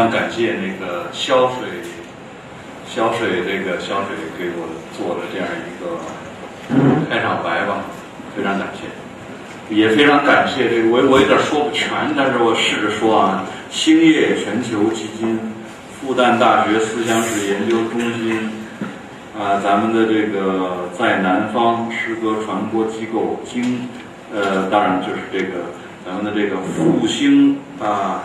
非常感谢那个肖水，肖水这个肖水给我做了这样一个开场白吧，非常感谢，也非常感谢这个我我有点说不全，但是我试着说啊，兴业全球基金、复旦大学思想史研究中心啊，咱们的这个在南方诗歌传播机构经，呃，当然就是这个咱们的这个复兴啊。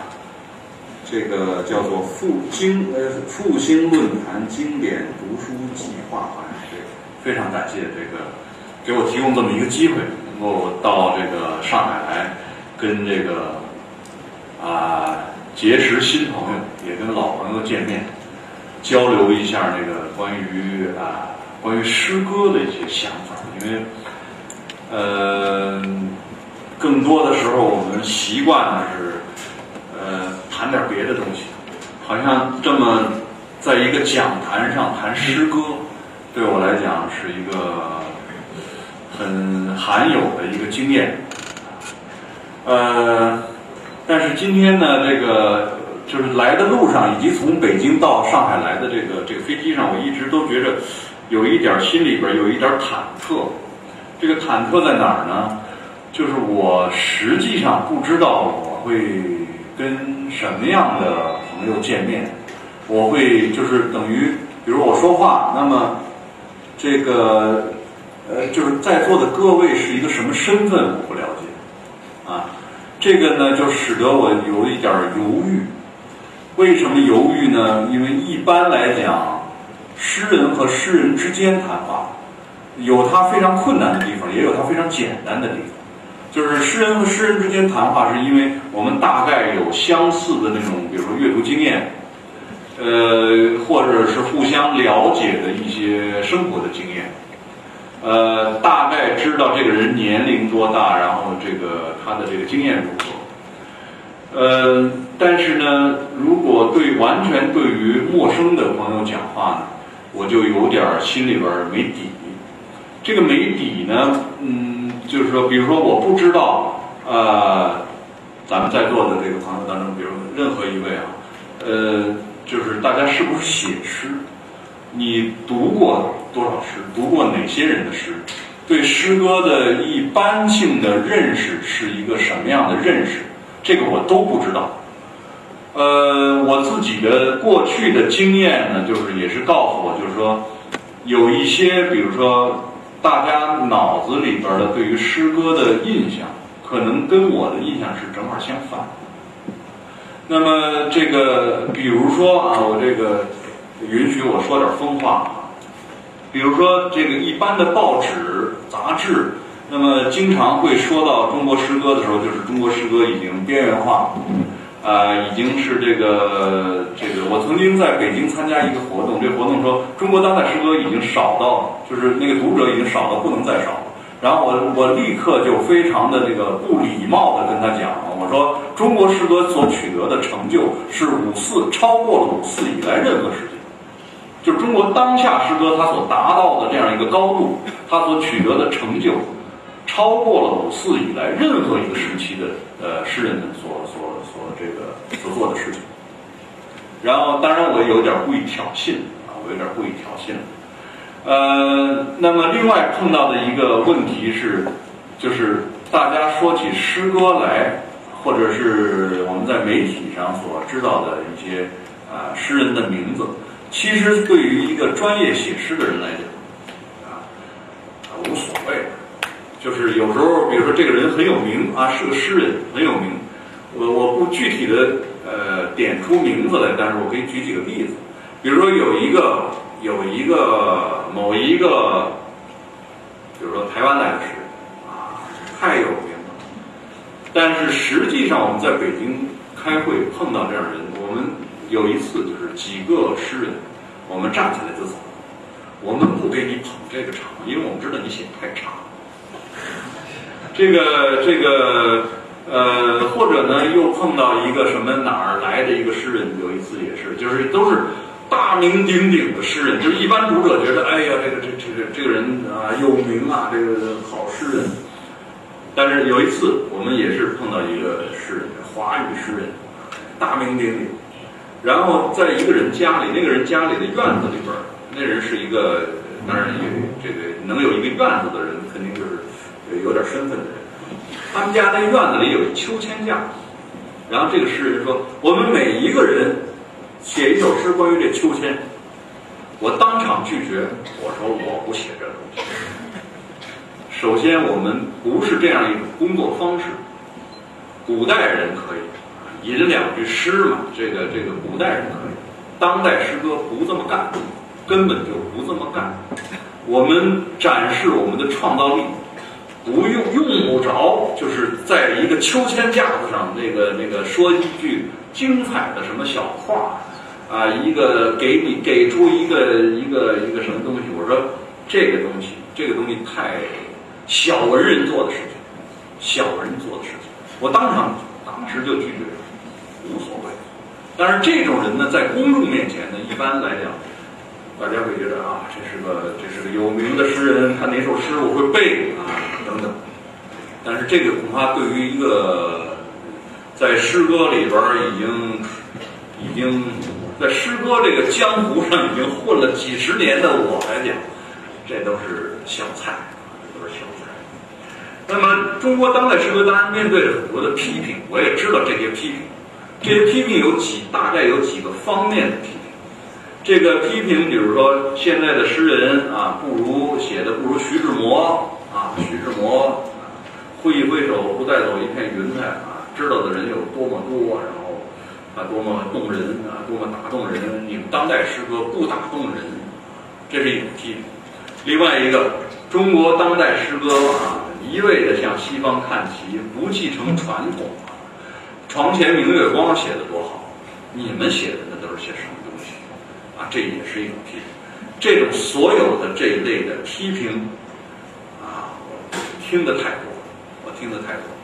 这个叫做复经呃复兴论坛经典读书计划团队，非常感谢这个给我提供这么一个机会，能够到这个上海来跟这个啊结识新朋友，也跟老朋友见面，交流一下这个关于啊关于诗歌的一些想法，因为呃更多的时候我们习惯的是。呃，谈点别的东西，好像这么在一个讲坛上谈诗歌，对我来讲是一个很罕有的一个经验。呃，但是今天呢，这个就是来的路上，以及从北京到上海来的这个这个飞机上，我一直都觉着有一点心里边有一点忐忑。这个忐忑在哪儿呢？就是我实际上不知道我会。跟什么样的朋友见面，我会就是等于，比如我说话，那么这个呃，就是在座的各位是一个什么身份，我不了解啊。这个呢，就使得我有一点犹豫。为什么犹豫呢？因为一般来讲，诗人和诗人之间谈话，有他非常困难的地方，也有他非常简单的地方。就是诗人和诗人之间谈话，是因为我们大概有相似的那种，比如说阅读经验，呃，或者是互相了解的一些生活的经验，呃，大概知道这个人年龄多大，然后这个他的这个经验如何。呃，但是呢，如果对完全对于陌生的朋友讲话呢，我就有点心里边没底。这个没底呢，嗯。就是说，比如说，我不知道，呃，咱们在座的这个朋友当中，比如任何一位啊，呃，就是大家是不是写诗？你读过多少诗？读过哪些人的诗？对诗歌的一般性的认识是一个什么样的认识？这个我都不知道。呃，我自己的过去的经验呢，就是也是告诉我，就是说，有一些，比如说。大家脑子里边的对于诗歌的印象，可能跟我的印象是正好相反。那么这个，比如说啊，我这个允许我说点疯话啊。比如说这个一般的报纸杂志，那么经常会说到中国诗歌的时候，就是中国诗歌已经边缘化。啊，已经是这个这个，我曾经在北京参加一个活动，这活动说中国当代诗歌已经少到，就是那个读者已经少到不能再少了。然后我我立刻就非常的这个不礼貌的跟他讲，我说中国诗歌所取得的成就是五四超过了五四以来任何时间，就是中国当下诗歌它所达到的这样一个高度，它所取得的成就。超过了五四以来任何一个时期的呃诗人们所所所这个所做的事情，然后当然我有点故意挑衅啊，我有点故意挑衅，呃，那么另外碰到的一个问题是，就是大家说起诗歌来，或者是我们在媒体上所知道的一些啊诗人的名字，其实对于一个专业写诗的人来讲啊，无所谓。就是有时候，比如说这个人很有名啊，是个诗人，很有名。我我不具体的呃点出名字来，但是我可以举几个例子。比如说有一个有一个某一个，比如说台湾来的诗人啊，太有名了。但是实际上我们在北京开会碰到这样的人，我们有一次就是几个诗人，我们站起来就走，我们不给你捧这个场，因为我们知道你写的太差。这个这个呃，或者呢，又碰到一个什么哪儿来的一个诗人，有一次也是，就是都是大名鼎鼎的诗人，就是一般读者觉得，哎呀，这个这这个这个人啊有名啊，这个好诗人。但是有一次，我们也是碰到一个诗人，华语诗人，大名鼎鼎。然后在一个人家里，那个人家里的院子里边，那人是一个，当然有这个能有一个院子的人，肯定就是有点身份的人。他们家那院子里有秋千架，然后这个诗人说：“我们每一个人写一首诗关于这秋千。”我当场拒绝，我说我不写这东西。首先，我们不是这样一种工作方式。古代人可以吟两句诗嘛，这个这个古代人可以，当代诗歌不这么干，根本就不这么干。我们展示我们的创造力，不用用不着，就是在一个秋千架子上，那个那个说一句精彩的什么小话啊，一个给你给出一个一个一个什么东西，我说这个东西，这个东西太小文人做的事情，小人做的事情，我当场当时就拒绝，无所谓。但是这种人呢，在公众面前呢，一般来讲，大家会觉得啊，这是个这是个有名的诗人，他哪首诗我会背啊等等。但是这个恐怕对于一个在诗歌里边已经已经在诗歌这个江湖上已经混了几十年的我来讲，这都是小菜，都是小菜。那么中国当代诗歌当然面对着很多的批评，我也知道这些批评，这些批评有几大概有几个方面的批评。这个批评，比如说现在的诗人啊，不如写的不如徐志摩啊，徐志摩挥一挥手，不带走一片云彩啊，知道的人有多么多，然后啊多么动人啊，多么打动人。你们当代诗歌不打动人，这是一种批评。另外一个，中国当代诗歌啊，一味的向西方看齐，不继承传统啊。床前明月光写的多好，你们写的那都是些什么东西啊？这也是一种批评。这种所有的这一类的批评，听得太多了，我听得太多了。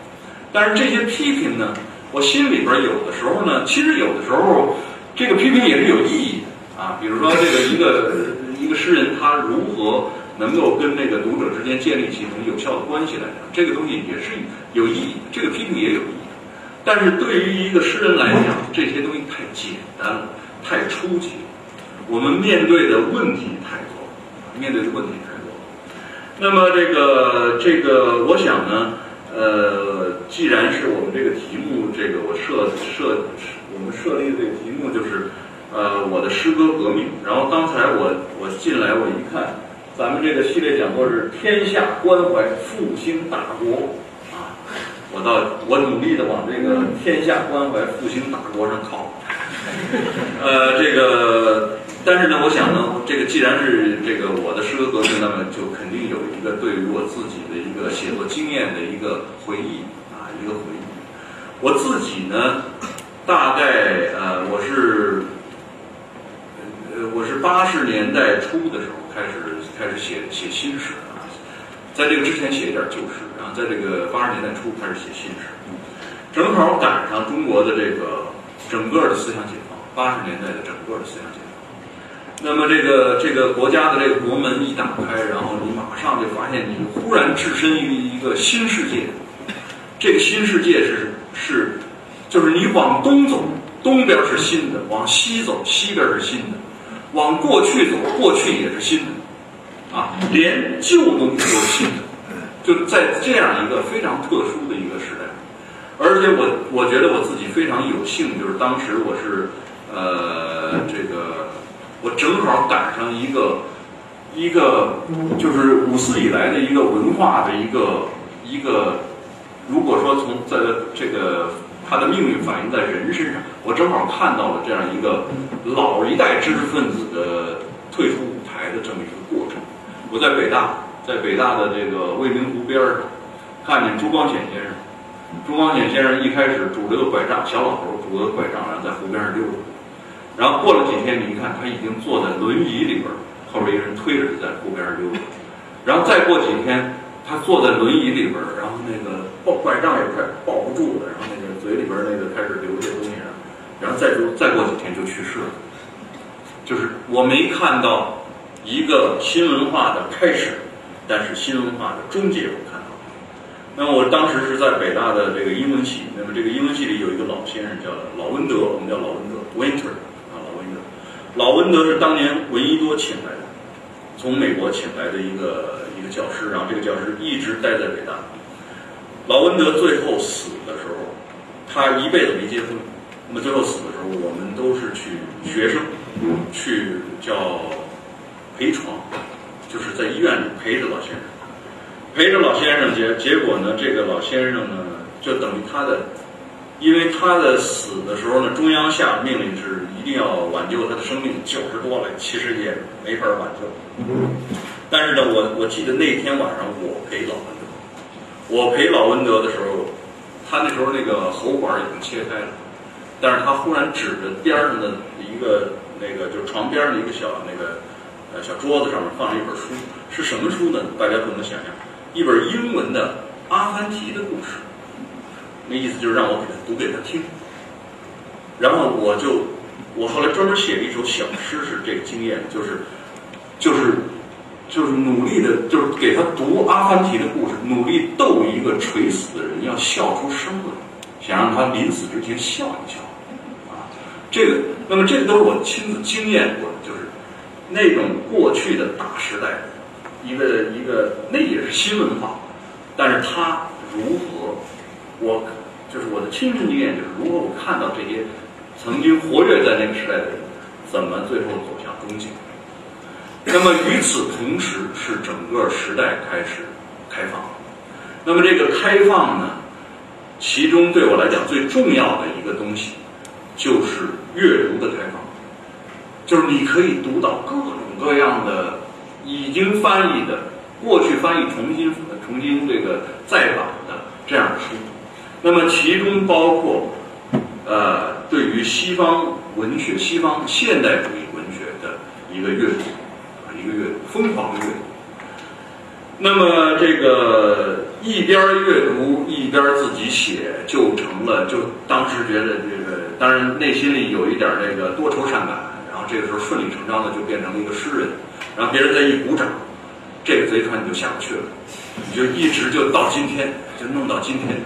但是这些批评呢，我心里边有的时候呢，其实有的时候这个批评也是有意义的啊。比如说这个一个 一个诗人他如何能够跟那个读者之间建立起一种有效的关系来讲，这个东西也是有意义，这个批评也有意义。但是对于一个诗人来讲，这些东西太简单了，太初级了。我们面对的问题太多，面对的问题太多。那么这个这个，我想呢，呃，既然是我们这个题目，这个我设设我们设立的这个题目就是，呃，我的诗歌革命。然后刚才我我进来我一看，咱们这个系列讲座是天下关怀复兴大国啊，我到我努力的往这个天下关怀复兴大国上靠。呃，这个，但是呢，我想呢，这个既然是这个我的诗歌革命，那么就肯定有一个对于我自己的一个写作经验的一个回忆啊，一个回忆。我自己呢，大概呃，我是呃，我是八十年代初的时候开始开始写写新诗啊，在这个之前写一点旧诗，然后在这个八十年代初开始写新诗，正好赶上中国的这个整个的思想解放，八十年代的整个的思想解放。那么这个这个国家的这个国门一打开，然后你马上就发现你忽然置身于一个新世界，这个新世界是是，就是你往东走，东边是新的；往西走，西边是新的；往过去走，过去也是新的，啊，连旧东西都是新的，就在这样一个非常特殊的一个时代。而且我我觉得我自己非常有幸，就是当时我是呃这个我正好赶上一个一个就是五四以来的一个文化的一个一个，如果说从在这个它的命运反映在人身上，我正好看到了这样一个老一代知识分子的退出舞台的这么一个过程。我在北大，在北大的这个未名湖边上，看见朱光潜先生。朱光潜先生一开始拄着个拐杖，小老头拄着个拐杖，然后在湖边上溜达。然后过了几天，你一看他已经坐在轮椅里边，后边一个人推着他在湖边上溜达。然后再过几天，他坐在轮椅里边，然后那个抱拐杖也快抱不住了，然后那个嘴里边那个开始流些东西，然后再就再过几天就去世了。就是我没看到一个新文化的开始，但是新文化的终结我看到了。那么我当时是在北大的这个英文系，那么这个英文系里有一个老先生叫老温德，我们叫老温德 Winter，老温德是当年闻一多请来的，从美国请来的一个一个教师，然后这个教师一直待在北大。老温德最后死的时候，他一辈子没结婚，那么最后死的时候，我们都是去学生去叫陪床，就是在医院里陪着老先生。陪着老先生结结果呢，这个老先生呢，就等于他的，因为他的死的时候呢，中央下命令是一定要挽救他的生命，九十多了，其实也没法挽救。但是呢，我我记得那天晚上我陪老温德，我陪老温德的时候，他那时候那个喉管已经切开了，但是他忽然指着边上的一个那个就是床边的一个小那个呃小桌子上面放了一本书，是什么书呢？大家不能想象。一本英文的阿凡提的故事，那意思就是让我给他读给他听。然后我就，我后来专门写了一首小诗，是这个经验，就是，就是，就是努力的，就是给他读阿凡提的故事，努力逗一个垂死的人要笑出声来，想让他临死之前笑一笑。啊，这个，那么这个都是我亲自经验过的，就是那种过去的大时代。一个一个，那也是新文化，但是他如何？我就是我的亲身经验，就是如果我看到这些曾经活跃在那个时代的人，怎么最后走向终结。那么与此同时，是整个时代开始开放。那么这个开放呢，其中对我来讲最重要的一个东西，就是阅读的开放，就是你可以读到各种各样的。已经翻译的，过去翻译重新重新这个再版的这样的书，那么其中包括，呃，对于西方文学、西方现代主义文学的一个阅读，啊，一个阅读，疯狂的阅读。那么这个一边阅读一边自己写，就成了，就当时觉得这个，当然内心里有一点这个多愁善感，然后这个时候顺理成章的就变成了一个诗人。然后别人再一鼓掌，这个贼船你就下不去了，你就一直就到今天，就弄到今天，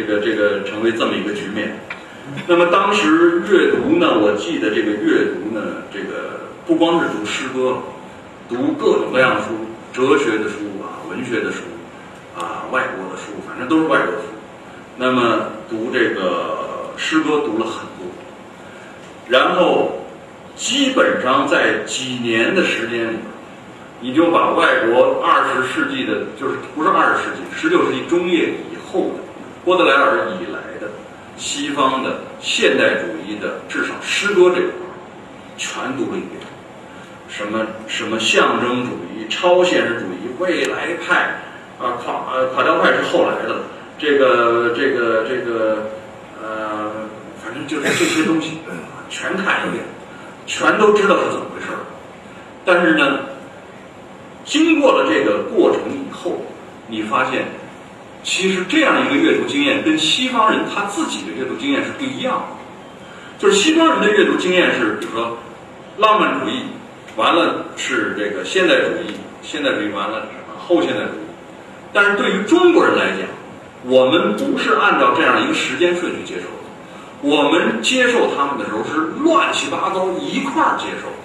这个这个成为这么一个局面。那么当时阅读呢，我记得这个阅读呢，这个不光是读诗歌，读各种各样的书，哲学的书啊，文学的书啊，外国的书，反正都是外国的书。那么读这个诗歌读了很多，然后。基本上在几年的时间里，你就把外国二十世纪的，就是不是二十世纪，十六世纪中叶以后的，波德莱尔以来的西方的现代主义的至少诗歌这块全读了一遍。什么什么象征主义、超现实主义、未来派啊，垮呃垮掉派是后来的，这个这个这个呃，反正就是这些东西全看一遍。全都知道是怎么回事儿，但是呢，经过了这个过程以后，你发现，其实这样一个阅读经验跟西方人他自己的阅读经验是不一样的。就是西方人的阅读经验是，比如说，浪漫主义完了是这个现代主义，现代主义完了什么后现代主义。但是对于中国人来讲，我们不是按照这样一个时间顺序接受的。我们接受他们的时候是乱七八糟一块儿接受的。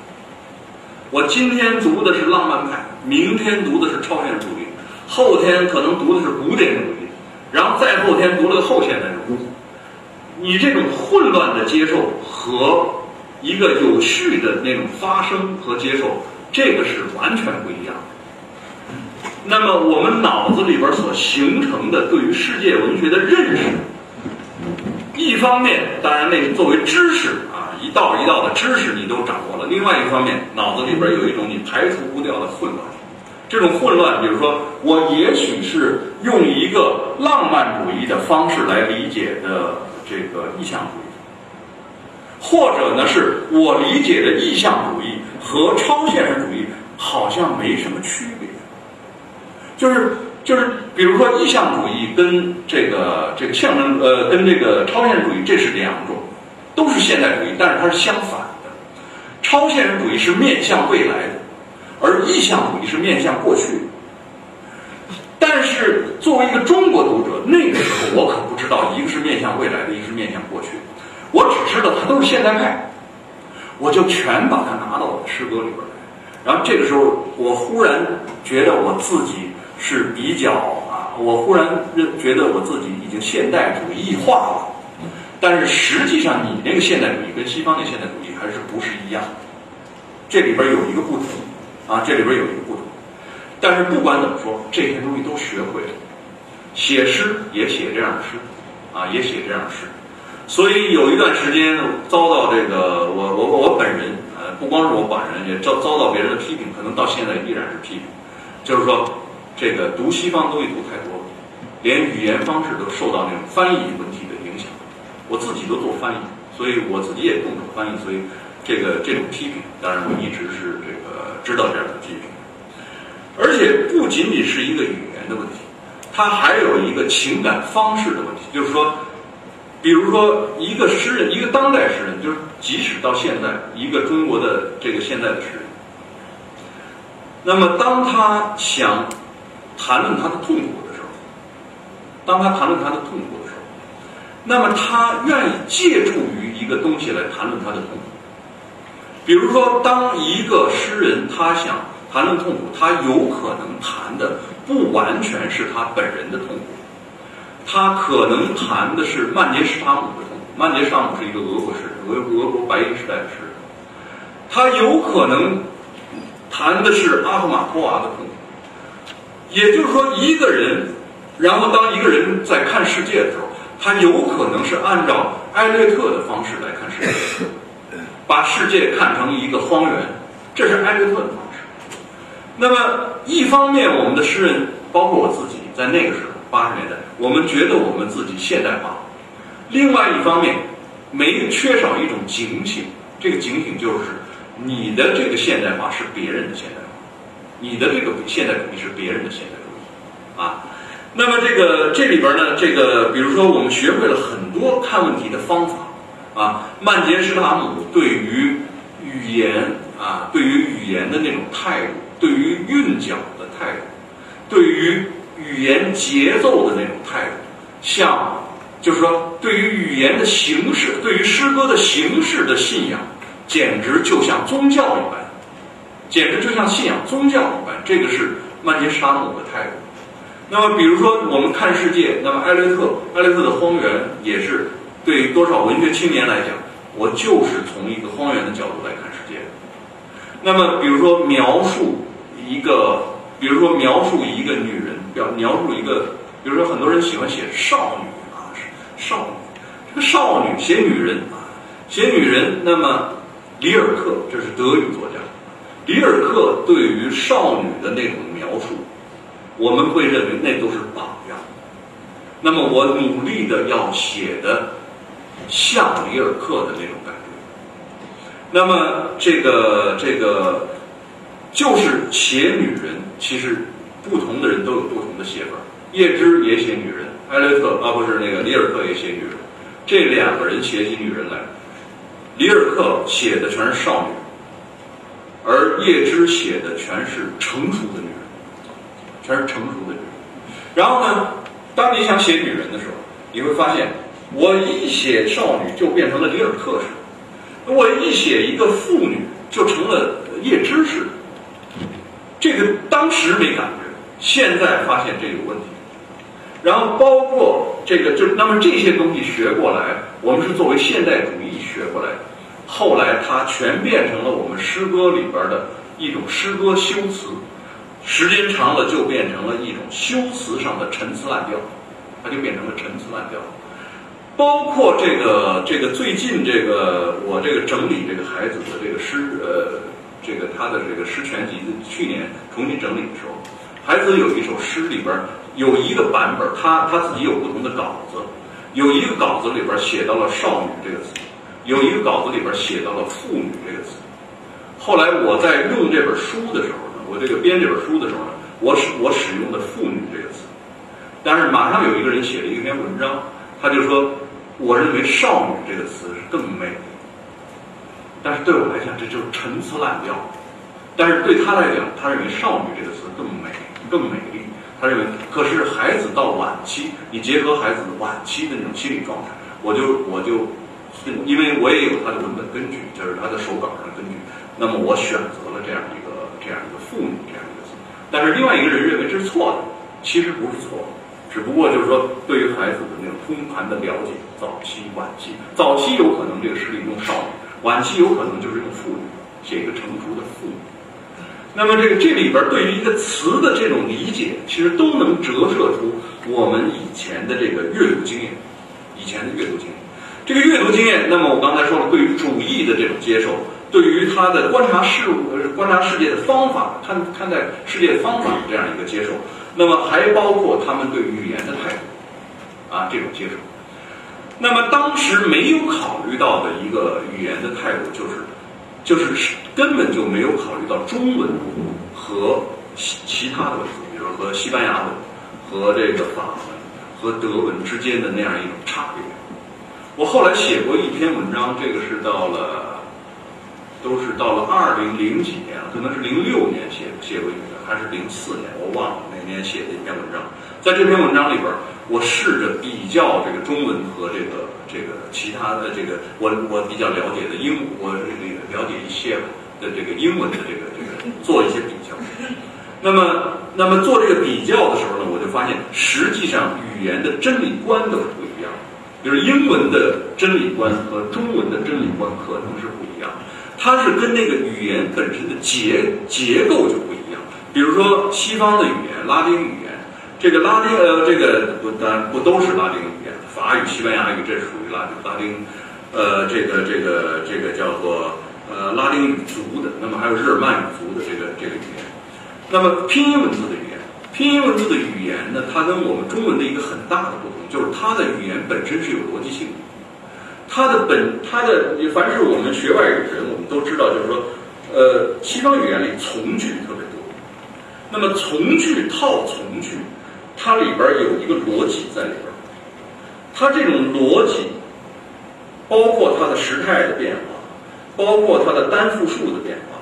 我今天读的是浪漫派，明天读的是超现实主义，后天可能读的是古典主义，然后再后天读了个后现代主义。你这种混乱的接受和一个有序的那种发生和接受，这个是完全不一样。那么我们脑子里边所形成的对于世界文学的认识。一方面，当然那作为知识啊，一道一道的知识你都掌握了；另外一方面，脑子里边有一种你排除不掉的混乱。这种混乱，比如说，我也许是用一个浪漫主义的方式来理解的这个意象主义，或者呢，是我理解的意象主义和超现实主义好像没什么区别，就是就是，比如说意象主义跟这个这个象征呃跟这个超现实主义这是两种，都是现代主义，但是它是相反的，超现实主义是面向未来的。而意象主义是面向过去，但是作为一个中国读者，那个时候我可不知道一个是面向未来的，一个是面向过去，我只知道它都是现代派，我就全把它拿到我的诗歌里边来。然后这个时候，我忽然觉得我自己是比较啊，我忽然认觉得我自己已经现代主义化了。但是实际上，你那个现代主义跟西方那现代主义还是不是一样？这里边有一个不同。啊，这里边有一个不同，但是不管怎么说，这些东西都学会了，写诗也写这样的诗，啊，也写这样的诗，所以有一段时间遭到这个我我我本人，呃，不光是我本人，也遭遭到别人的批评，可能到现在依然是批评，就是说这个读西方东西读太多了，连语言方式都受到那种翻译问题的影响，我自己都做翻译，所以我自己也动手翻译，所以这个这种批评，当然我一直是这个。知道这样的批评，而且不仅仅是一个语言的问题，它还有一个情感方式的问题。就是说，比如说一个诗人，一个当代诗人，就是即使到现在，一个中国的这个现在的诗人，那么当他想谈论他的痛苦的时候，当他谈论他的痛苦的时候，那么他愿意借助于一个东西来谈论他的痛苦。比如说，当一个诗人他想谈论痛苦，他有可能谈的不完全是他本人的痛苦，他可能谈的是曼杰施塔姆的痛苦。曼杰施塔姆是一个俄国诗人，俄俄国白银时代的诗人，他有可能谈的是阿赫玛托娃的痛苦。也就是说，一个人，然后当一个人在看世界的时候，他有可能是按照艾略特的方式来看世界。把世界看成一个荒原，这是艾略特的方式。那么，一方面，我们的诗人，包括我自己，在那个时候八十年代，我们觉得我们自己现代化；另外一方面，没缺少一种警醒。这个警醒就是，你的这个现代化是别人的现代化，你的这个现代主义是别人的现代主义啊。那么，这个这里边呢，这个比如说，我们学会了很多看问题的方法。啊，曼杰施塔姆对于语言啊，对于语言的那种态度，对于韵脚的态度，对于语言节奏的那种态度，像就是说，对于语言的形式，对于诗歌的形式的信仰，简直就像宗教一般，简直就像信仰宗教一般。这个是曼杰施塔姆的态度。那么，比如说我们看世界，那么艾略特，艾略特的《荒原》也是。对于多少文学青年来讲，我就是从一个荒原的角度来看世界。那么，比如说描述一个，比如说描述一个女人，表描述一个，比如说很多人喜欢写少女啊，少女，这个少女写女人啊，写女人。那么，里尔克这是德语作家，里尔克对于少女的那种描述，我们会认为那都是榜样。那么，我努力的要写的。像里尔克的那种感觉，那么这个这个就是写女人，其实不同的人都有不同的写法。叶芝也写女人，艾略特啊不是那个里尔克也写女人，这两个人写起女人来，里尔克写的全是少女，而叶芝写的全是成熟的女人，全是成熟的女人。然后呢，当你想写女人的时候，你会发现。我一写少女就变成了里尔克式，我一写一个妇女就成了叶芝式。这个当时没感觉，现在发现这个问题。然后包括这个，就那么这些东西学过来，我们是作为现代主义学过来的。后来它全变成了我们诗歌里边的一种诗歌修辞，时间长了就变成了一种修辞上的陈词滥调，它就变成了陈词滥调。包括这个这个最近这个我这个整理这个孩子的这个诗呃这个他的这个诗全集去年重新整理的时候，孩子有一首诗里边有一个版本，他他自己有不同的稿子，有一个稿子里边写到了少女这个词，有一个稿子里边写到了妇女这个词。后来我在用这本书的时候呢，我这个编这本书的时候呢，我使我使用的妇女这个词，但是马上有一个人写了一篇文章，他就说，我认为少女这个词是更美。但是对我来讲，这就是陈词滥调。但是对他来讲，他认为“少女”这个词更美、更美丽。他认为，可是孩子到晚期，你结合孩子晚期的那种心理状态，我就我就，因为我也有他的文本根据，就是他的手稿上的根据。那么我选择了这样一个这样一个“妇女”这样一个词。但是另外一个人认为这是错的，其实不是错的，只不过就是说对于孩子的那种通盘的了解，早期、晚期，早期有可能这个诗里用少女。晚期有可能就是用妇女写一个成熟的妇女，那么这个这里边对于一个词的这种理解，其实都能折射出我们以前的这个阅读经验，以前的阅读经验。这个阅读经验，那么我刚才说了，对于主义的这种接受，对于他的观察事物、观察世界的方法、看看待世界的方法的这样一个接受，那么还包括他们对语言的态度啊这种接受。那么当时没有考虑到的一个语言的态度，就是，就是根本就没有考虑到中文和其其他的文字，比如说和西班牙文、和这个法文、和德文之间的那样一种差别。我后来写过一篇文章，这个是到了，都是到了二零零几年了，可能是零六年写写过一篇，还是零四年，我忘了哪年写的一篇文章。在这篇文章里边，我试着比较这个中文和这个这个其他的这个我我比较了解的英，我这个了解一些的这个英文的这个这个做一些比较。那么那么做这个比较的时候呢，我就发现实际上语言的真理观都是不一样的。就是英文的真理观和中文的真理观可能是不一样，它是跟那个语言本身的结结构就不一样。比如说西方的语言，拉丁语。这个拉丁呃，这个不当然不都是拉丁语言，法语、西班牙语这属于拉丁拉丁，呃，这个这个这个叫做呃拉丁语族的，那么还有日耳曼语族的这个这个语言。那么拼音文字的语言，拼音文字的语言呢，它跟我们中文的一个很大的不同，就是它的语言本身是有逻辑性的。它的本它的凡是我们学外语的人，我们都知道，就是说，呃，西方语言里从句特别多，那么从句套从句。它里边有一个逻辑在里边，它这种逻辑包括它的时态的变化，包括它的单复数的变化，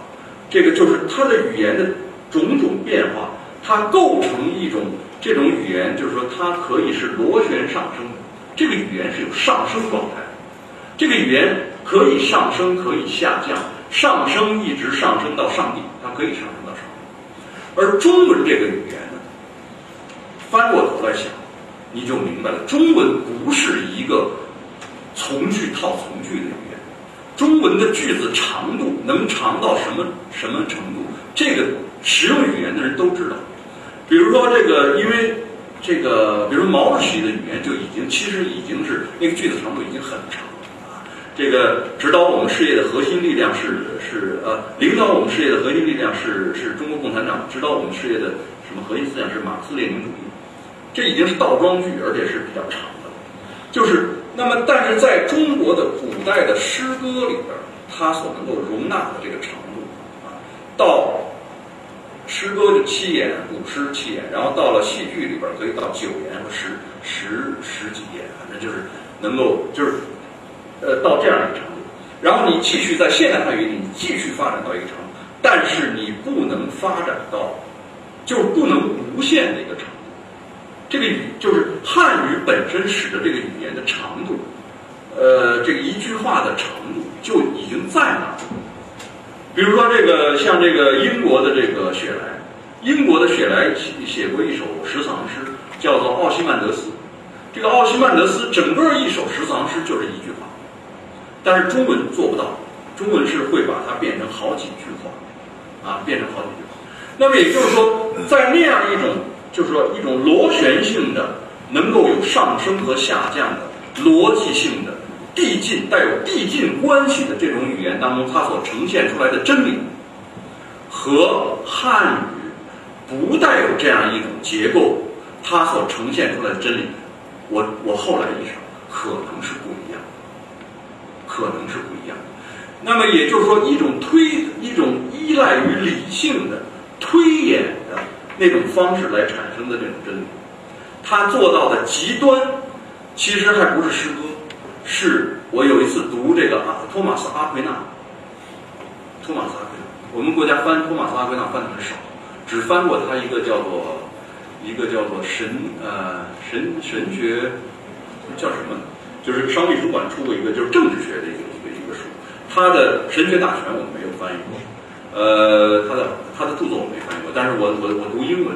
这个就是它的语言的种种变化，它构成一种这种语言，就是说它可以是螺旋上升的，这个语言是有上升状态，这个语言可以上升，可以下降，上升一直上升到上帝，它可以上升到上帝，而中文这个语言。翻过头来想，你就明白了，中文不是一个从句套从句的语言。中文的句子长度能长到什么什么程度？这个使用语言的人都知道。比如说这个，因为这个，比如毛主席的语言就已经其实已经是那个句子长度已经很长了啊。这个指导我们事业的核心力量是是呃，领导我们事业的核心力量是是中国共产党，指导我们事业的什么核心思想是马克思列宁主义。这已经是倒装句，而且是比较长的。就是那么，但是在中国的古代的诗歌里边，它所能够容纳的这个长度啊，到诗歌就七言，古诗七言，然后到了戏剧里边可以到九言和十十十几言，反正就是能够就是呃到这样一个程度。然后你继续在现代汉语里，你继续发展到一个程度，但是你不能发展到，就是不能无限的一个程度。这个语就是汉语本身使得这个语言的长度，呃，这一句话的长度就已经在那儿。比如说，这个像这个英国的这个雪莱，英国的雪莱写写过一首十四行诗，叫做《奥西曼德斯》。这个奥西曼德斯整个一首十四行诗就是一句话，但是中文做不到，中文是会把它变成好几句话，啊，变成好几句话。那么也就是说，在那样一种。就是说，一种螺旋性的、能够有上升和下降的逻辑性的递进、带有递进关系的这种语言当中，它所呈现出来的真理，和汉语不带有这样一种结构，它所呈现出来的真理，我我后来意识到可能是不一样，可能是不一样。那么也就是说，一种推一种依赖于理性的推演的那种方式来产生的这种真理，他做到的极端，其实还不是诗歌，是我有一次读这个啊托马斯阿奎那，托马斯阿奎那，我们国家翻托马斯阿奎那翻的很少，只翻过他一个叫做一个叫做神呃神神学叫什么？就是商立书馆出过一个就是政治学的一个一个一个书。他的《神学大全》我们没有翻译过，呃，他的他的著作我没翻译过，但是我我我读英文，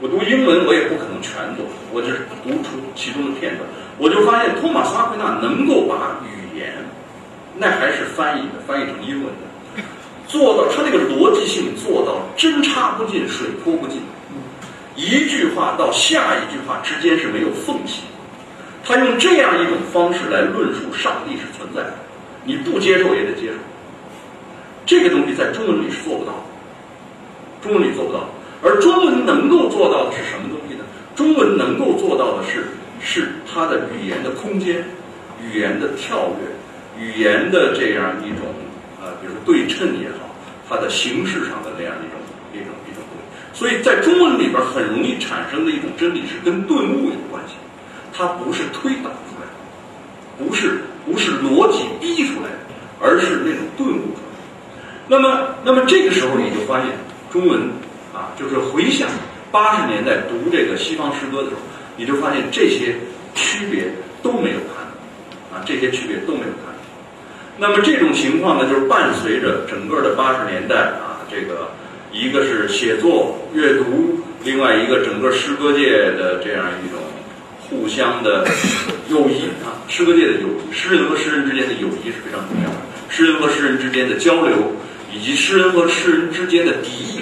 我读英文我也不可能全读，我只是读出其中的片段，我就发现托马斯阿奎那能够把语言，那还是翻译的，翻译成英文的，做到他那个逻辑性做到针插不进，水泼不进，一句话到下一句话之间是没有缝隙，他用这样一种方式来论述上帝是存在的。你不接受也得接受，这个东西在中文里是做不到，中文里做不到。而中文能够做到的是什么东西呢？中文能够做到的是，是它的语言的空间、语言的跳跃、语言的这样一种呃，比如说对称也好，它的形式上的那样一种一种一种东西。所以在中文里边很容易产生的一种真理是跟顿悟有关系，它不是推导出来的，不是。不是逻辑逼出来的，而是那种顿悟。那么，那么这个时候你就发现，中文啊，就是回想八十年代读这个西方诗歌的时候，你就发现这些区别都没有看，啊，这些区别都没有看。那么这种情况呢，就是伴随着整个的八十年代啊，这个一个是写作阅读，另外一个整个诗歌界的这样一种。互相的友谊啊，诗歌界的友谊，诗人和诗人之间的友谊是非常重要的。诗人和诗人之间的交流，以及诗人和诗人之间的敌意，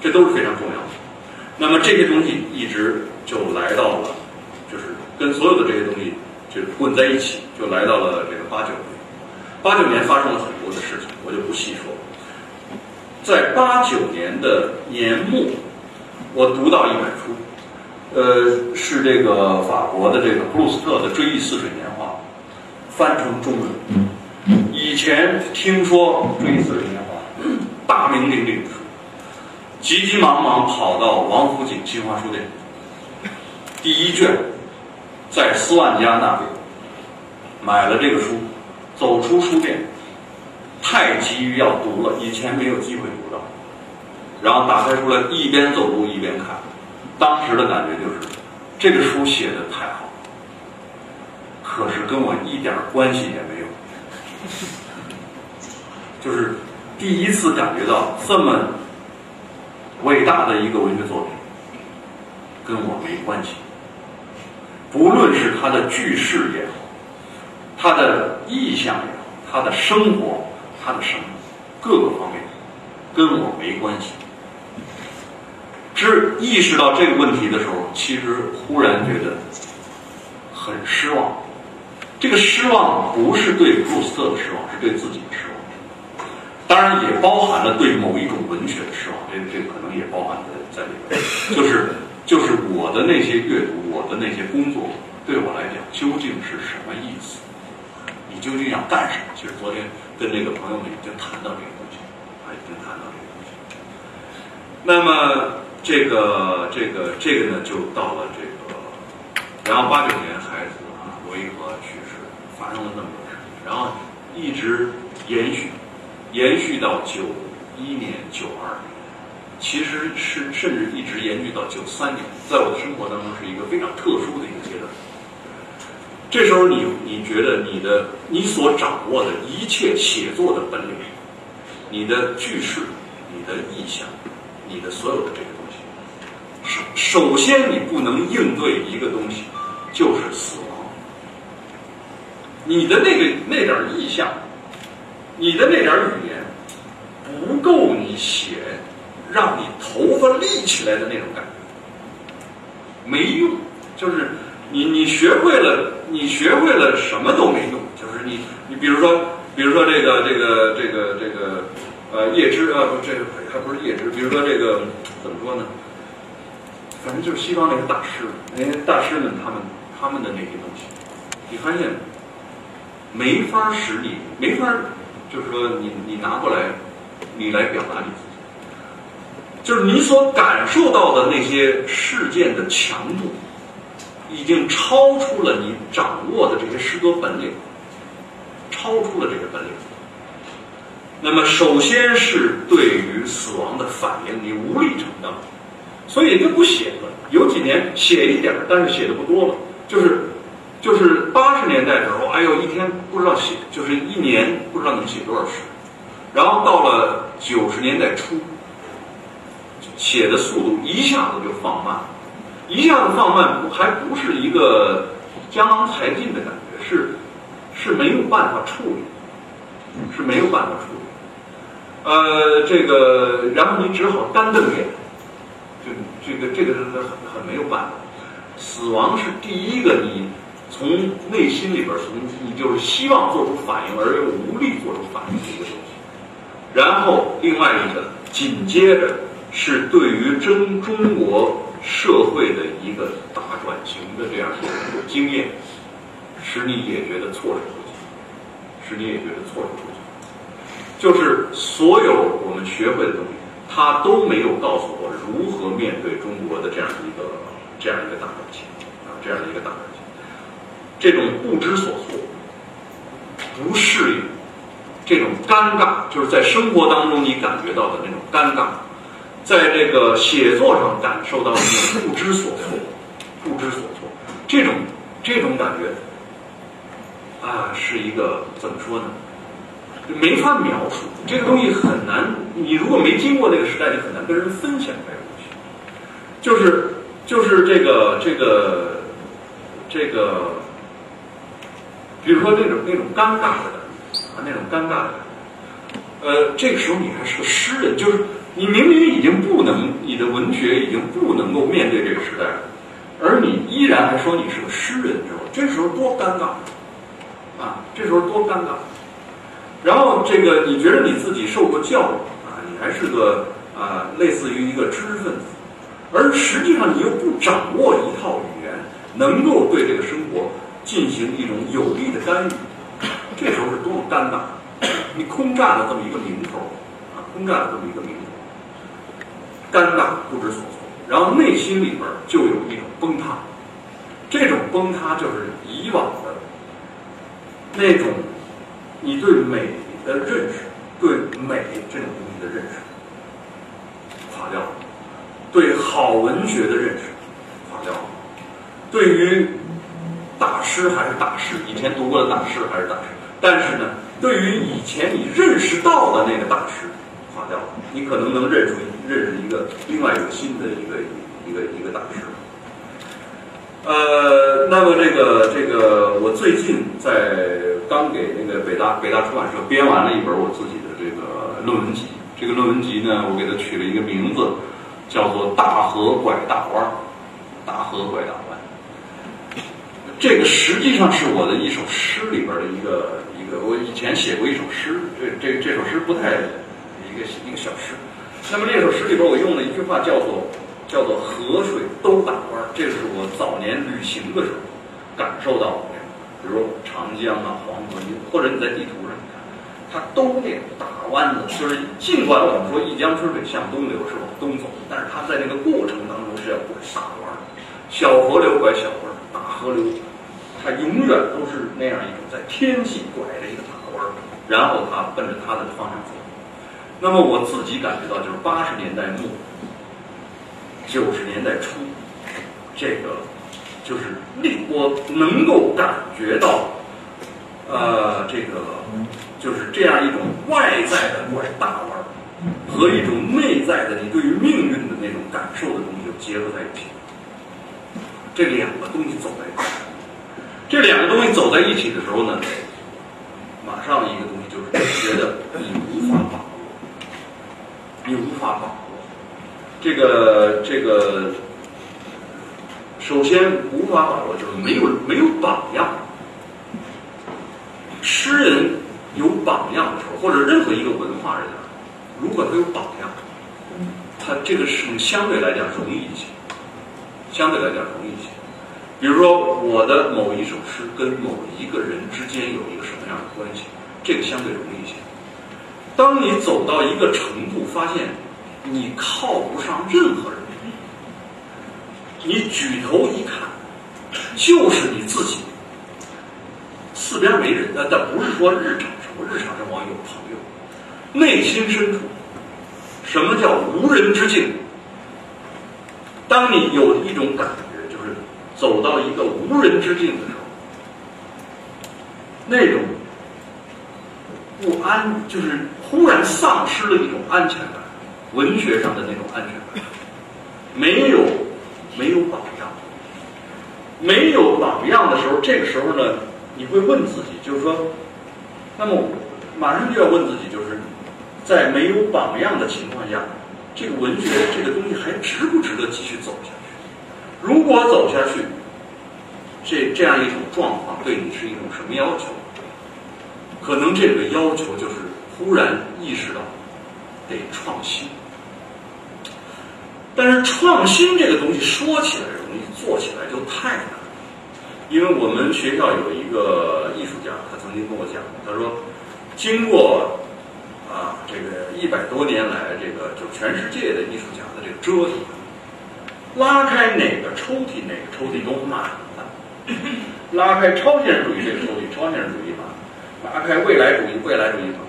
这都是非常重要的。那么这些东西一直就来到了，就是跟所有的这些东西就混在一起，就来到了这个八九年。八九年发生了很多的事情，我就不细说。在八九年的年末，我读到一本书。呃，是这个法国的这个布鲁斯特的《追忆似水年华》，翻成中文。以前听说《追忆似水年华》大名鼎鼎。的，急急忙忙跑到王府井新华书店，第一卷，在斯万家那边买了这个书，走出书店，太急于要读了，以前没有机会读到，然后打开出来，一边走路一边看。当时的感觉就是，这个书写的太好，可是跟我一点关系也没有。就是第一次感觉到这么伟大的一个文学作品，跟我没关系。不论是他的句式也好，他的意象也好，他的生活，他的什么各个方面，跟我没关系。是意识到这个问题的时候，其实忽然觉得很失望。这个失望不是对布鲁斯特的失望，是对自己。当然，也包含了对某一种文学的失望。这这可能也包含在在里边。就是就是我的那些阅读，我的那些工作，对我来讲究竟是什么意思？你究竟要干什么？其实昨天跟那个朋友们已经谈到这个东西，啊，已经谈到这个东西。那么。这个这个这个呢，就到了这个，然后八九年孩子啊，罗伊和去世，发生了那么多事情，然后一直延续，延续到九一年、九二年，其实是甚至一直延续到九三年，在我的生活当中是一个非常特殊的一个阶段。这时候，你你觉得你的你所掌握的一切写作的本领，你的句式、你的意象、你的所有的这个。首先，你不能应对一个东西，就是死亡。你的那个那点意象，你的那点语言，不够你写，让你头发立来的那种感觉，没用。就是你你学会了，你学会了什么都没用。就是你你比如说，比如说这个这个这个这个，呃叶芝啊不这个还不是叶芝，比如说这个怎么说呢？反正就是西方那些大师，那些大师们他们他们的那些东西，你发现没法使你没法，就是说你你拿过来，你来表达你，就是你所感受到的那些事件的强度，已经超出了你掌握的这些诗歌本领，超出了这些本领。那么，首先是对于死亡的反应，你无力承担，所以就不写了。有几年写一点儿，但是写的不多了。就是就是八十年代的时候，哎呦，一天不知道写，就是一年不知道能写多少诗。然后到了九十年代初，写的速度一下子就放慢，一下子放慢，还不是一个江郎才尽的感觉，是是没有办法处理，是没有办法处理。呃，这个，然后你只好干瞪眼，就这个这个是很很没有办法。死亡是第一个，你从内心里边从你就是希望做出反应而又无力做出反应的一个东西。然后另外一个紧接着是对于中中国社会的一个大转型的这样一个经验，使你也觉得措手不及，使你也觉得措手不及。就是所有我们学会的东西，他都没有告诉我如何面对中国的这样一个这样一个大转型啊，这样的一个大转型。这种不知所措、不适应、这种尴尬，就是在生活当中你感觉到的那种尴尬，在这个写作上感受到的那种不知所措、不知所措，这种这种感觉啊，是一个怎么说呢？没法描述这个东西很难，你如果没经过那个时代，你很难跟人分享这个东西。就是就是这个这个这个，比如说那种那种尴尬的感觉啊，那种尴尬的感觉，呃，这个时候你还是个诗人，就是你明明已经不能，你的文学已经不能够面对这个时代了，而你依然还说你是个诗人之后，这时候多尴尬啊！这时候多尴尬。然后这个，你觉得你自己受过教育啊？你还是个啊，类似于一个知识分子，而实际上你又不掌握一套语言，能够对这个生活进行一种有力的干预，这时候是多么尴尬！你空占了这么一个名头啊，空占了这么一个名头，尴尬不知所措，然后内心里边就有一种崩塌，这种崩塌就是以往的那种。你对美的认识，对美这种东西的认识垮掉了；对好文学的认识垮掉了；对于大师还是大师，以前读过的大师还是大师，但是呢，对于以前你认识到的那个大师垮掉了，你可能能认出认识一个另外一个新的一个一个一个大师。呃，那么这个这个，我最近在刚给那个北大北大出版社编完了一本我自己的这个论文集。这个论文集呢，我给它取了一个名字，叫做《大河拐大弯儿》。大河拐大弯，这个实际上是我的一首诗里边的一个一个。我以前写过一首诗，这这这首诗不太一个一个小诗。那么这首诗里边，我用了一句话，叫做。叫做河水都打弯儿，这是我早年旅行的时候感受到的。比如长江啊、黄河，或者你在地图上看，它都那打弯子。就是尽管我们说一江春水向东流是往东走，但是它在那个过程当中是要拐大弯儿。小河流拐小弯儿，大河流它永远都是那样一种在天际拐着一个大弯儿，然后它奔着它的方向走。那么我自己感觉到，就是八十年代末。九十年代初，这个就是令我能够感觉到，呃，这个就是这样一种外在的我是大弯儿，和一种内在的你对于命运的那种感受的东西就结合在一起。这两个东西走在一起，这两个东西走在一起的时候呢，马上一个东西就是觉得你无法把握，你无法把握。这个这个，首先无法把握，就是没有没有榜样。诗人有榜样的时候，或者任何一个文化人，如果他有榜样，他这个事情相对来讲容易一些，相对来讲容易一些。比如说，我的某一首诗跟某一个人之间有一个什么样的关系，这个相对容易一些。当你走到一个程度，发现你靠不上任何人，你举头一看，就是你自己，四边没人。呃，但不是说日常生活，日常生活有朋友，内心深处，什么叫无人之境？当你有一种感觉，就是走到一个无人之境的时候，那种不安，就是忽然丧失了一种安全感，文学上的那种安全感，没有没有榜样，没有榜样的时候，这个时候呢，你会问自己，就是说，那么马上就要问自己，就是在没有榜样的情况下，这个文学这个东西还值不值得继续走下去？如果走下去，这这样一种状况对你是一种什么要求？可能这个要求就是忽然意识到得创新，但是创新这个东西说起来容易，做起来就太难。因为我们学校有一个艺术家，他曾经跟我讲，他说，经过啊这个一百多年来，这个就全世界的艺术家的这个折腾，拉开哪个抽屉哪个抽屉都满了，拉开超现实主义这个抽屉，超现实主义满。拉开未来主义，未来主义嘛；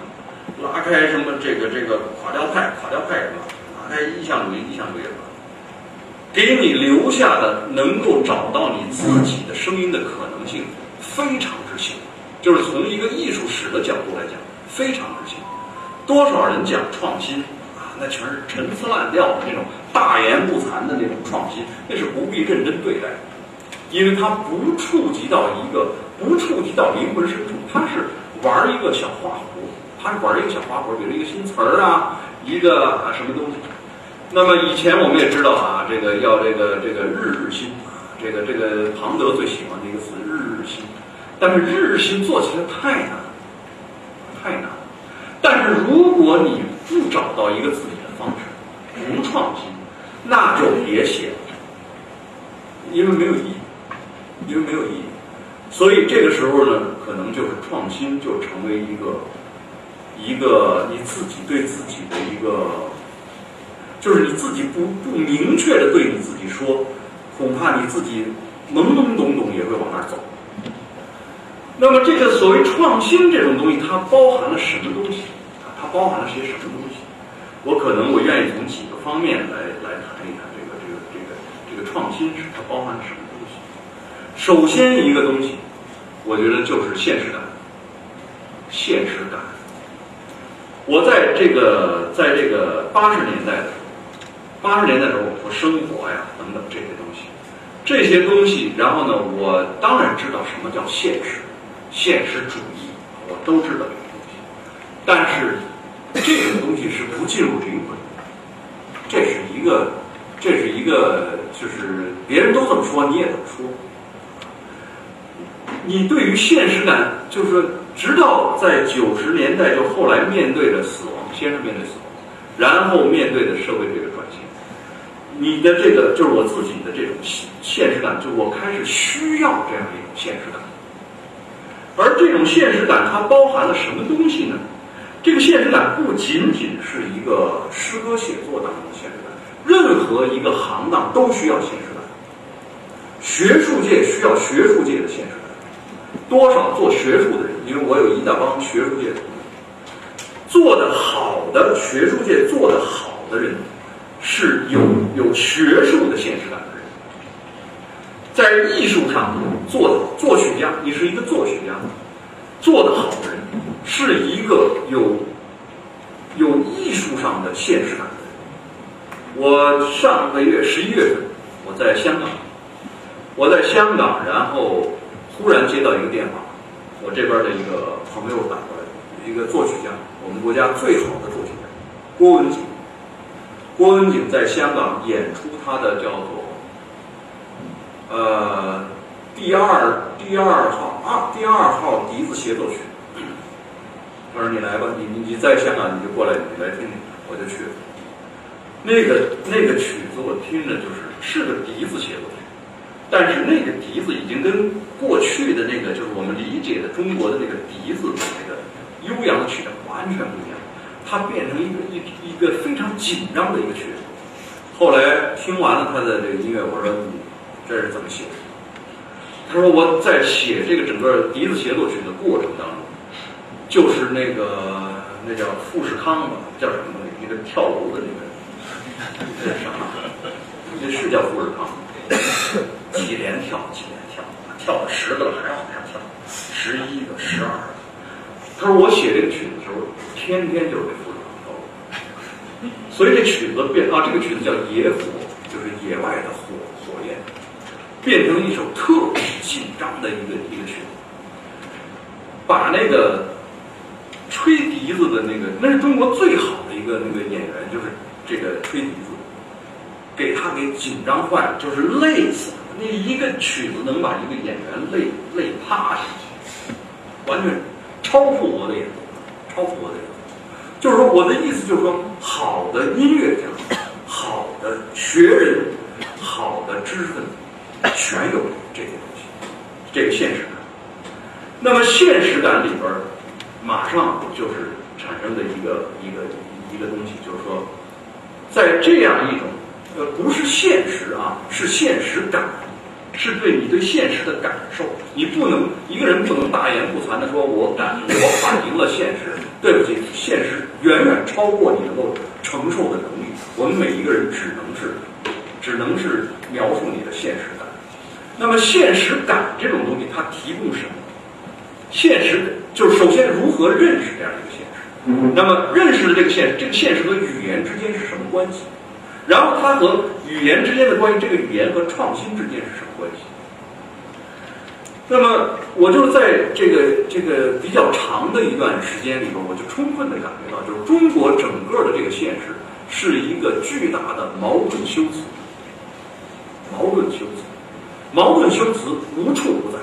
拉开什么这个这个垮掉派，垮掉派什么；拉开意象主义，意象主义什么。给你留下的能够找到你自己的声音的可能性非常之小，就是从一个艺术史的角度来讲，非常之小。多少人讲创新啊，那全是陈词滥调的那种大言不惭的那种创新，那是不必认真对待，因为它不触及到一个，不触及到灵魂深处，它是。玩一个小花活，他是玩一个小花活，比如一个新词儿啊，一个啊什么东西。那么以前我们也知道啊，这个要这个这个日日新，这个这个庞德最喜欢的一个词日日新。但是日日新做起来太难，太难。但是如果你不找到一个自己的方式，不创新，那就别写，因为没有意义，因为没有意义。所以这个时候呢，可能就是创新就成为一个一个你自己对自己的一个，就是你自己不不明确的对你自己说，恐怕你自己懵懵懂懂也会往那儿走。那么这个所谓创新这种东西，它包含了什么东西？它包含了些什么东西？我可能我愿意从几个方面来来谈一谈这个这个这个这个创新是它包含了什么东西。首先一个东西。我觉得就是现实感，现实感。我在这个在这个八十年代，八十年代的时候，我说生活呀等等这些东西，这些东西，然后呢，我当然知道什么叫现实，现实主义，我都知道这个东西。但是这个东西是不进入灵魂，这是一个，这是一个，就是别人都这么说，你也这么说。你对于现实感，就是说，直到在九十年代，就后来面对着死亡，先是面对死亡，然后面对的社会这个转型，你的这个就是我自己的这种现实感，就我开始需要这样一种现实感。而这种现实感，它包含了什么东西呢？这个现实感不仅仅是一个诗歌写作当中的现实感，任何一个行当都需要现实感。学术界需要学术界的现实。多少做学术的人，因为我有一大帮学术界的朋友，做的好的学术界做的好的人，是有有学术的现实感的人，在艺术上做的作曲家，你是一个作曲家，做的好的人，是一个有有艺术上的现实感的人。我上个月十一月份，我在香港，我在香港，然后。忽然接到一个电话，我这边的一个朋友打过来，一个作曲家，我们国家最好的作曲家郭文景。郭文景在香港演出他的叫做呃第二第二号二第二号笛子协奏曲。他说你来吧，你你你在香港你就过来，你来听听。我就去了。那个那个曲子我听着就是是个笛子协奏，但是那个笛子已经跟过去的那个就是我们理解的中国的那个笛子的那个悠扬的曲调完全不一样，它变成一个一一个非常紧张的一个曲子。后来听完了他的这个音乐，我说你这是怎么写？他说我在写这个整个笛子协奏曲的过程当中，就是那个那叫富士康吧，叫什么？一个跳楼的那个，那是啥？那是叫富士康，几连跳，几连跳，跳到十个了还要往下跳，十一个、十二个。他说我写这个曲子的时候，天天就是这富士康跳楼，所以这曲子变啊，这个曲子叫《野火》，就是野外的火火焰。变成一首特别紧张的一个一个曲子，把那个吹笛子的那个，那是中国最好的一个那个演员，就是这个吹笛子，给他给紧张坏了，就是累死了。那一个曲子能把一个演员累累趴下去，完全超乎我的眼光，超乎我的眼光。就是说，我的意思就是说，好的音乐家，好的学人，好的知识分子。全有这些东西，这个现实感。那么现实感里边，马上就是产生的一个一个一个东西，就是说，在这样一种呃不是现实啊，是现实感，是对你对现实的感受。你不能一个人不能大言不惭的说，我感我反映了现实。对不起，现实远远超过你能够承受的能力。我们每一个人只能是只能是描述你的现实感。那么现实感这种东西，它提供什么？现实就是首先如何认识这样一个现实。那么认识的这个现实，这个现实和语言之间是什么关系？然后它和语言之间的关系，这个语言和创新之间是什么关系？那么我就在这个这个比较长的一段时间里边，我就充分的感觉到，就是中国整个的这个现实是一个巨大的矛盾修辞，矛盾修辞。矛盾修辞无处不在，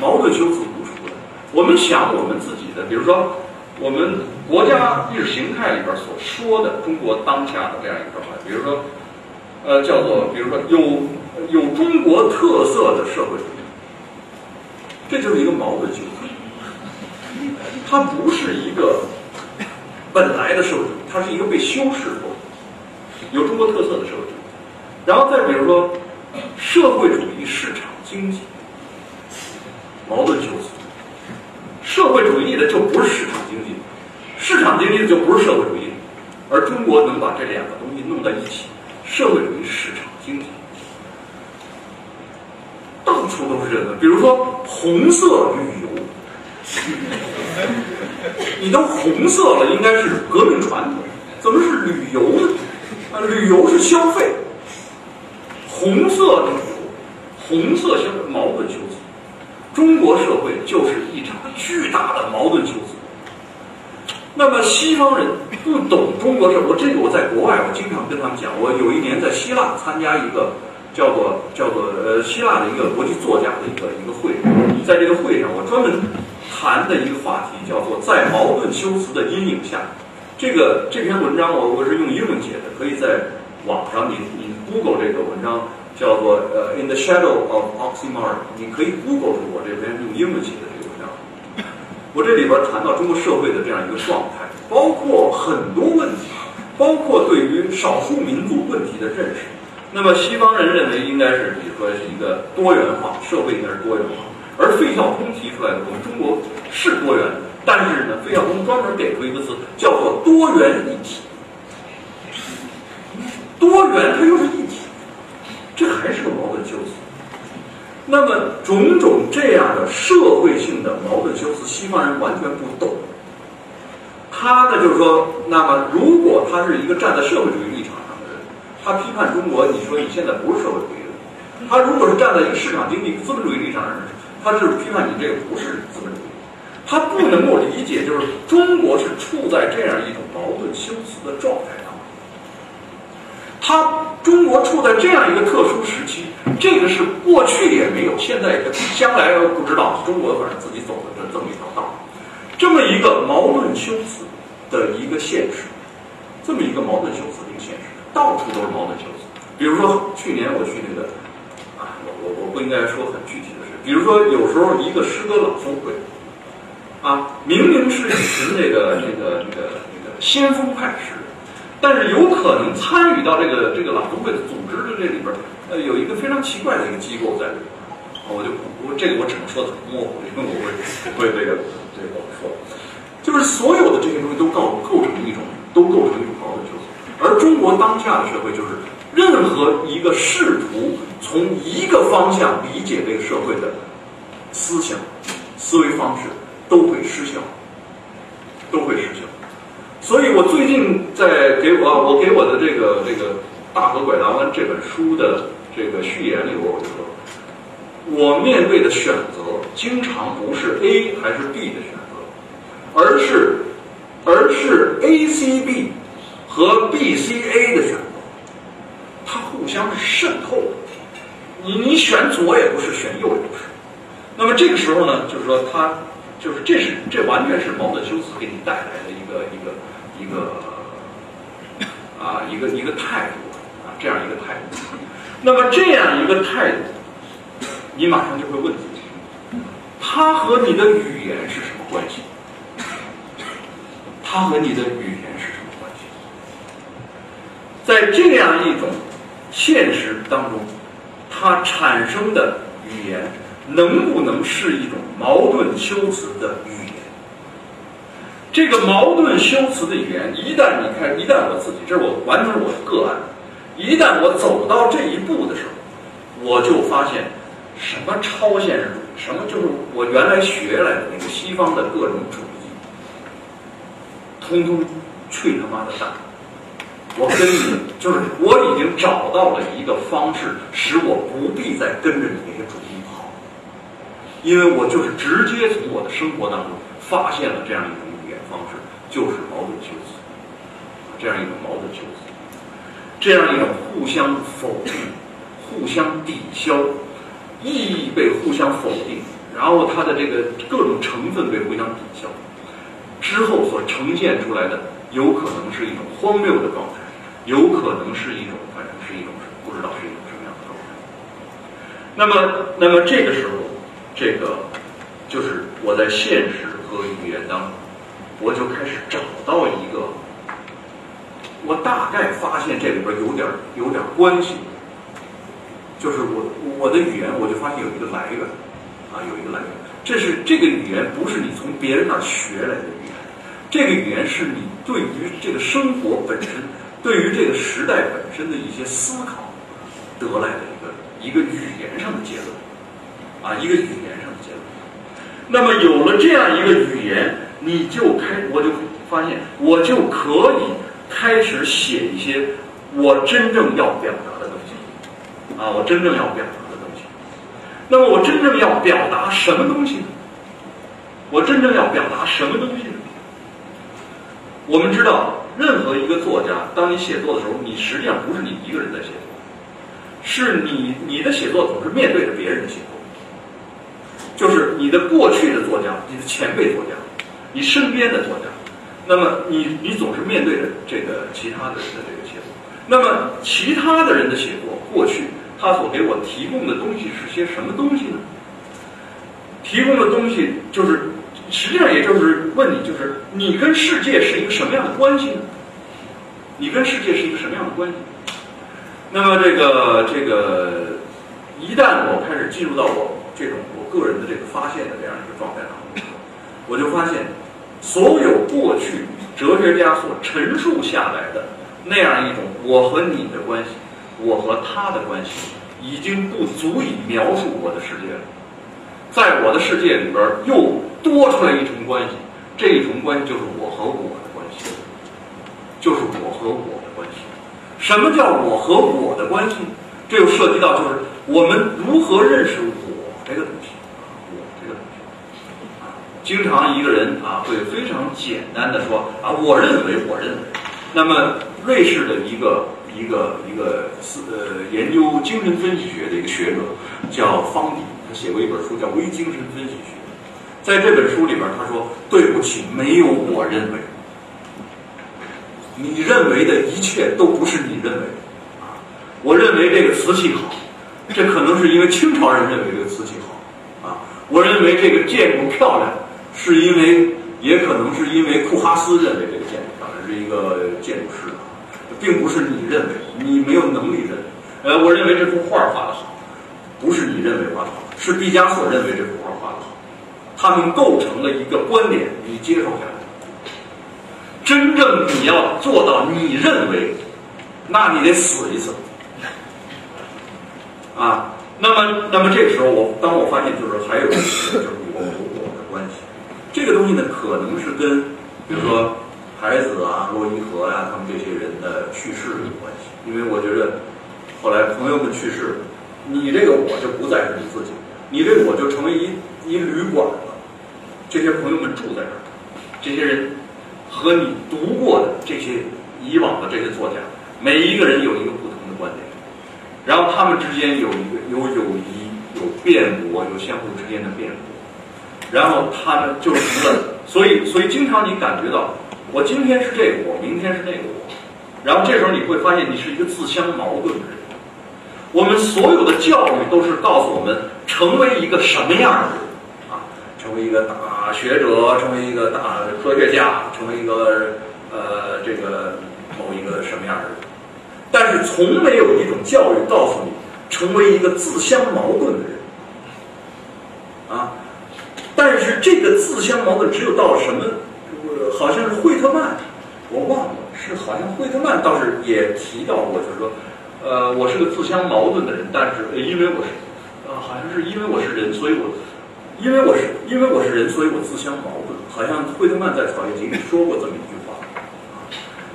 矛盾修辞无处不在。我们想我们自己的，比如说我们国家意识形态里边所说的中国当下的这样一个状态，比如说，呃，叫做比如说有有中国特色的社会主义，这就是一个矛盾修辞。它不是一个本来的社会主义，它是一个被修饰过有中国特色的社会主义。然后再比如说。社会主义市场经济矛盾修辞，社会主义的就不是，这就不是社会主义，而中国能把这两个东西弄在一起，社会主义市场经济到处都是这个，比如说红色旅游，你都红色了，应该是革命传统，怎么是旅游呢？啊，旅游是消费。红色旅游红色消费矛盾修辞，中国社会就是一场巨大的矛盾修辞。那么西方人不懂中国社会，这个我在国外，我经常跟他们讲。我有一年在希腊参加一个叫做叫做呃希腊的一个国际作家的一个一个会，在这个会上，我专门谈的一个话题叫做在矛盾修辞的阴影下。这个这篇文章我我是用英文写的，可以在。网上你你 Google 这个文章叫做呃 In the Shadow of Oxymoron，你可以 Google 出我这篇用英文写的这。我这里边谈到中国社会的这样一个状态，包括很多问题，包括对于少数民族问题的认识。那么西方人认为应该是比如说是一个多元化社会应该是多元化，而费孝通提出来的我们中国是多元，但是呢，费孝通专门给出一个词叫做多元一体。多元，它又是一体，这还是个矛盾纠结。那么，种种这样的社会性的矛盾修辞，西方人完全不懂。他呢，就是说，那么如果他是一个站在社会主义立场上的人，他批判中国，你说你现在不是社会主义了。他如果是站在一个市场经济、资本主义立场上的人，他是批判你这个不是资本主义。他不能够理解，就是中国是处在这样一种矛盾修辞的状态。他中国处在这样一个特殊时期，这个是过去也没有，现在也将来不知道。中国反正自己走的这这么一条道，这么一个矛盾修辞的一个现实，这么一个矛盾修辞的一个现实，到处都是矛盾修辞。比如说去年我去那个啊，我我我不应该说很具体的事，比如说有时候一个诗歌朗诵会啊，明明是一群这个这个这个这个先锋派诗人，但是有可能参与到这个这个朗读会的组织的这里边，呃，有一个非常奇怪的一个机构在里边。我就我这个我只能说的很模糊，因为我会我会这个这个说，就是所有的这些东西都构构成一种都构成一种矛盾纠结，而中国当下的社会就是任何一个试图从一个方向理解这个社会的思想思维方式都会失效，都会失效。所以我最近在给我我给我的这个这个《大河拐大弯》这本书的这个序言里，我就说。我面对的选择经常不是 A 还是 B 的选择，而是而是 A C B 和 B C A 的选择，它互相渗透。你你选左也不是，选右也不是。那么这个时候呢，就是说它就是这是这完全是矛盾修辞给你带来的一个一个一个啊一个一个态度啊这样一个态度。那么这样一个态度。你马上就会问自己，他和你的语言是什么关系？他和你的语言是什么关系？在这样一种现实当中，它产生的语言能不能是一种矛盾修辞的语言？这个矛盾修辞的语言，一旦你看，一旦我自己，这是我完全是我的个案，一旦我走到这一步的时候，我就发现。什么超现实主义？什么就是我原来学来的那个西方的各种主义，通通去他妈的蛋！我跟你就是，我已经找到了一个方式，使我不必再跟着你那些主义跑，因为我就是直接从我的生活当中发现了这样一种方式，就是矛盾修辞，这样一种矛盾修辞，这样一种互相否定、互相抵消。意义被互相否定，然后它的这个各种成分被互相抵消，之后所呈现出来的，有可能是一种荒谬的状态，有可能是一种，反正是一种不知道是一种什么样的状态。那么，那么这个时候，这个就是我在现实和语言当中，我就开始找到一个，我大概发现这里边有点有点关系。就是我我的语言，我就发现有一个来源，啊，有一个来源。这是这个语言不是你从别人那儿学来的语言，这个语言是你对于这个生活本身，对于这个时代本身的一些思考得来的一个一个语言上的结论，啊，一个语言上的结论。那么有了这样一个语言，你就开，我就发现我就可以开始写一些我真正要表达的东西。啊，我真正要表达的东西。那么，我真正要表达什么东西呢？我真正要表达什么东西呢？我们知道，任何一个作家，当你写作的时候，你实际上不是你一个人在写作，是你你的写作总是面对着别人的写作，就是你的过去的作家，你的前辈作家，你身边的作家，那么你你总是面对着这个其他的人的这个写作，那么其他的人的写作过去。他所给我提供的东西是些什么东西呢？提供的东西就是，实际上也就是问你，就是你跟世界是一个什么样的关系呢？你跟世界是一个什么样的关系？那么这个这个，一旦我开始进入到我这种我个人的这个发现的这样一个状态当中，我就发现，所有过去哲学家所陈述下来的那样一种我和你的关系。我和他的关系已经不足以描述我的世界了，在我的世界里边又多出来一重关系，这一重关系就是我和我的关系，就是我和我的关系。什么叫我和我的关系？这又涉及到就是我们如何认识我这个东西，我这个东西。经常一个人啊会非常简单的说啊，我认为，我认为。那么瑞士的一个。一个一个是呃研究精神分析学的一个学者叫方迪，他写过一本书叫《微精神分析学》。在这本书里边，他说：“对不起，没有我认为，你认为的一切都不是你认为的啊。我认为这个瓷器好，这可能是因为清朝人认为这个瓷器好啊。我认为这个建筑漂亮，是因为也可能是因为库哈斯认为这个建筑漂亮，是一个建筑师，并不是你认为，你没有能力认为。呃，我认为这幅画画的好，不是你认为画的好，是毕加索认为这幅画画的好，他们构成了一个观点，你接受下来。真正你要做到你认为，那你得死一次。啊，那么，那么这个时候我当我发现就是还有一个就是我和我的关系，这个东西呢可能是跟比如说海子啊、洛伊河啊、他们这些人的去世有关系，因为我觉得后来朋友们去世，你这个我就不再是你自己，你这个我就成为一一旅馆了，这些朋友们住在这儿，这些人和你读过的这些以往的这些作家，每一个人有一个不同的观点。然后他们之间有一个有友谊，有辩驳，有相互之间的辩驳，然后他们就成了，所以所以经常你感觉到，我今天是这个我，明天是那个我，然后这时候你会发现你是一个自相矛盾的人。我们所有的教育都是告诉我们成为一个什么样的人啊，成为一个大学者，成为一个大科学家，成为一个呃这个某一个什么样的人。但是从没有一种教育告诉你成为一个自相矛盾的人，啊！但是这个自相矛盾只有到什么？好像是惠特曼，我忘了，是好像惠特曼倒是也提到过，就是说，呃，我是个自相矛盾的人，但是因为我是，呃，好像是因为我是人，所以我，因为我是因为我是人，所以我自相矛盾。好像惠特曼在《草叶集》里说过这么一句话。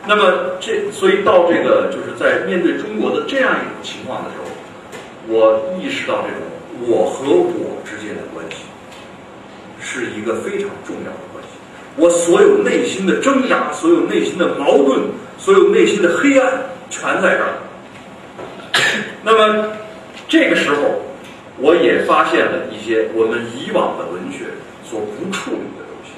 那么这，所以到这个就是在面对中国的这样一种情况的时候，我意识到这种我和我之间的关系是一个非常重要的关系。我所有内心的挣扎，所有内心的矛盾，所有内心的黑暗，全在这儿。那么这个时候，我也发现了一些我们以往的文学所不处理的东西。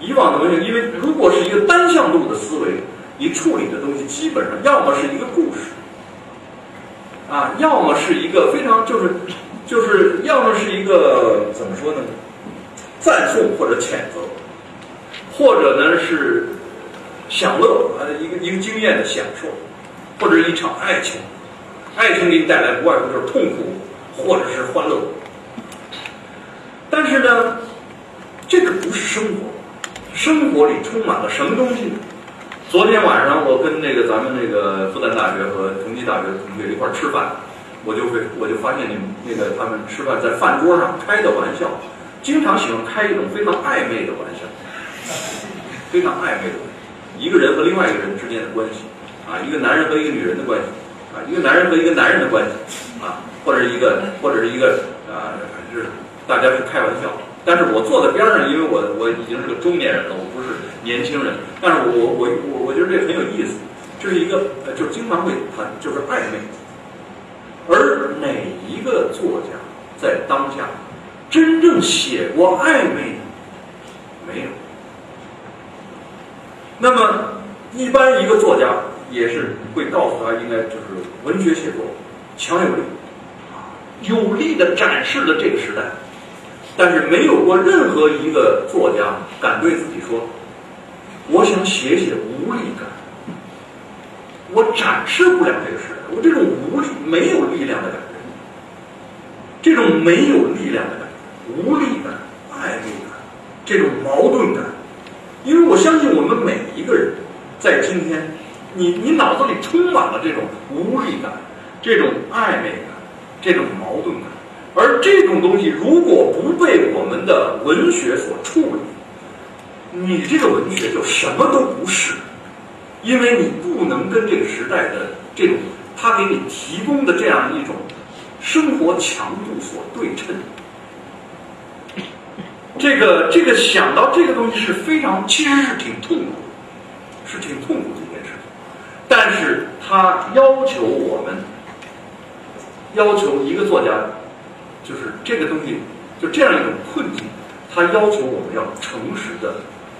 以往的文学，因为如果是一个单向度的思维，你处理的东西基本上要么是一个故事，啊，要么是一个非常就是就是要么是一个怎么说呢？赞颂或者谴责，或者呢是享乐啊一个一个经验的享受，或者一场爱情，爱情给你带来不外乎就是痛苦或者是欢乐，但是呢，这个不是生活。生活里充满了什么东西？昨天晚上我跟那个咱们那个复旦大学和同济大学同学一块吃饭，我就会我就发现你们那个他们吃饭在饭桌上开的玩笑，经常喜欢开一种非常暧昧的玩笑，非常暧昧的，一个人和另外一个人之间的关系，啊，一个男人和一个女人的关系，啊，一个男人和一个男人的关系，啊，或者一个或者是一个啊，就是大家是开玩笑。但是我坐在边上，因为我我已经是个中年人了，我不是年轻人。但是我我我我觉得这很有意思，这是一个就是经常会谈就是暧昧。而哪一个作家在当下真正写过暧昧的？没有。那么一般一个作家也是会告诉他，应该就是文学写作强有力啊，有力的展示了这个时代。但是没有过任何一个作家敢对自己说：“我想写写无力感，我展示不了这个时代，我这种无力、没有力量的感觉，这种没有力量的感觉，无力感、暧昧感，这种矛盾感。因为我相信我们每一个人在今天，你你脑子里充满了这种无力感、这种暧昧感、这种矛盾感。”而这种东西如果不被我们的文学所处理，你这个文学就什么都不是，因为你不能跟这个时代的这种他给你提供的这样一种生活强度所对称。这个这个想到这个东西是非常，其实是挺痛苦，是挺痛苦的一件事情，但是他要求我们，要求一个作家。就是这个东西，就这样一种困境，他要求我们要诚实的、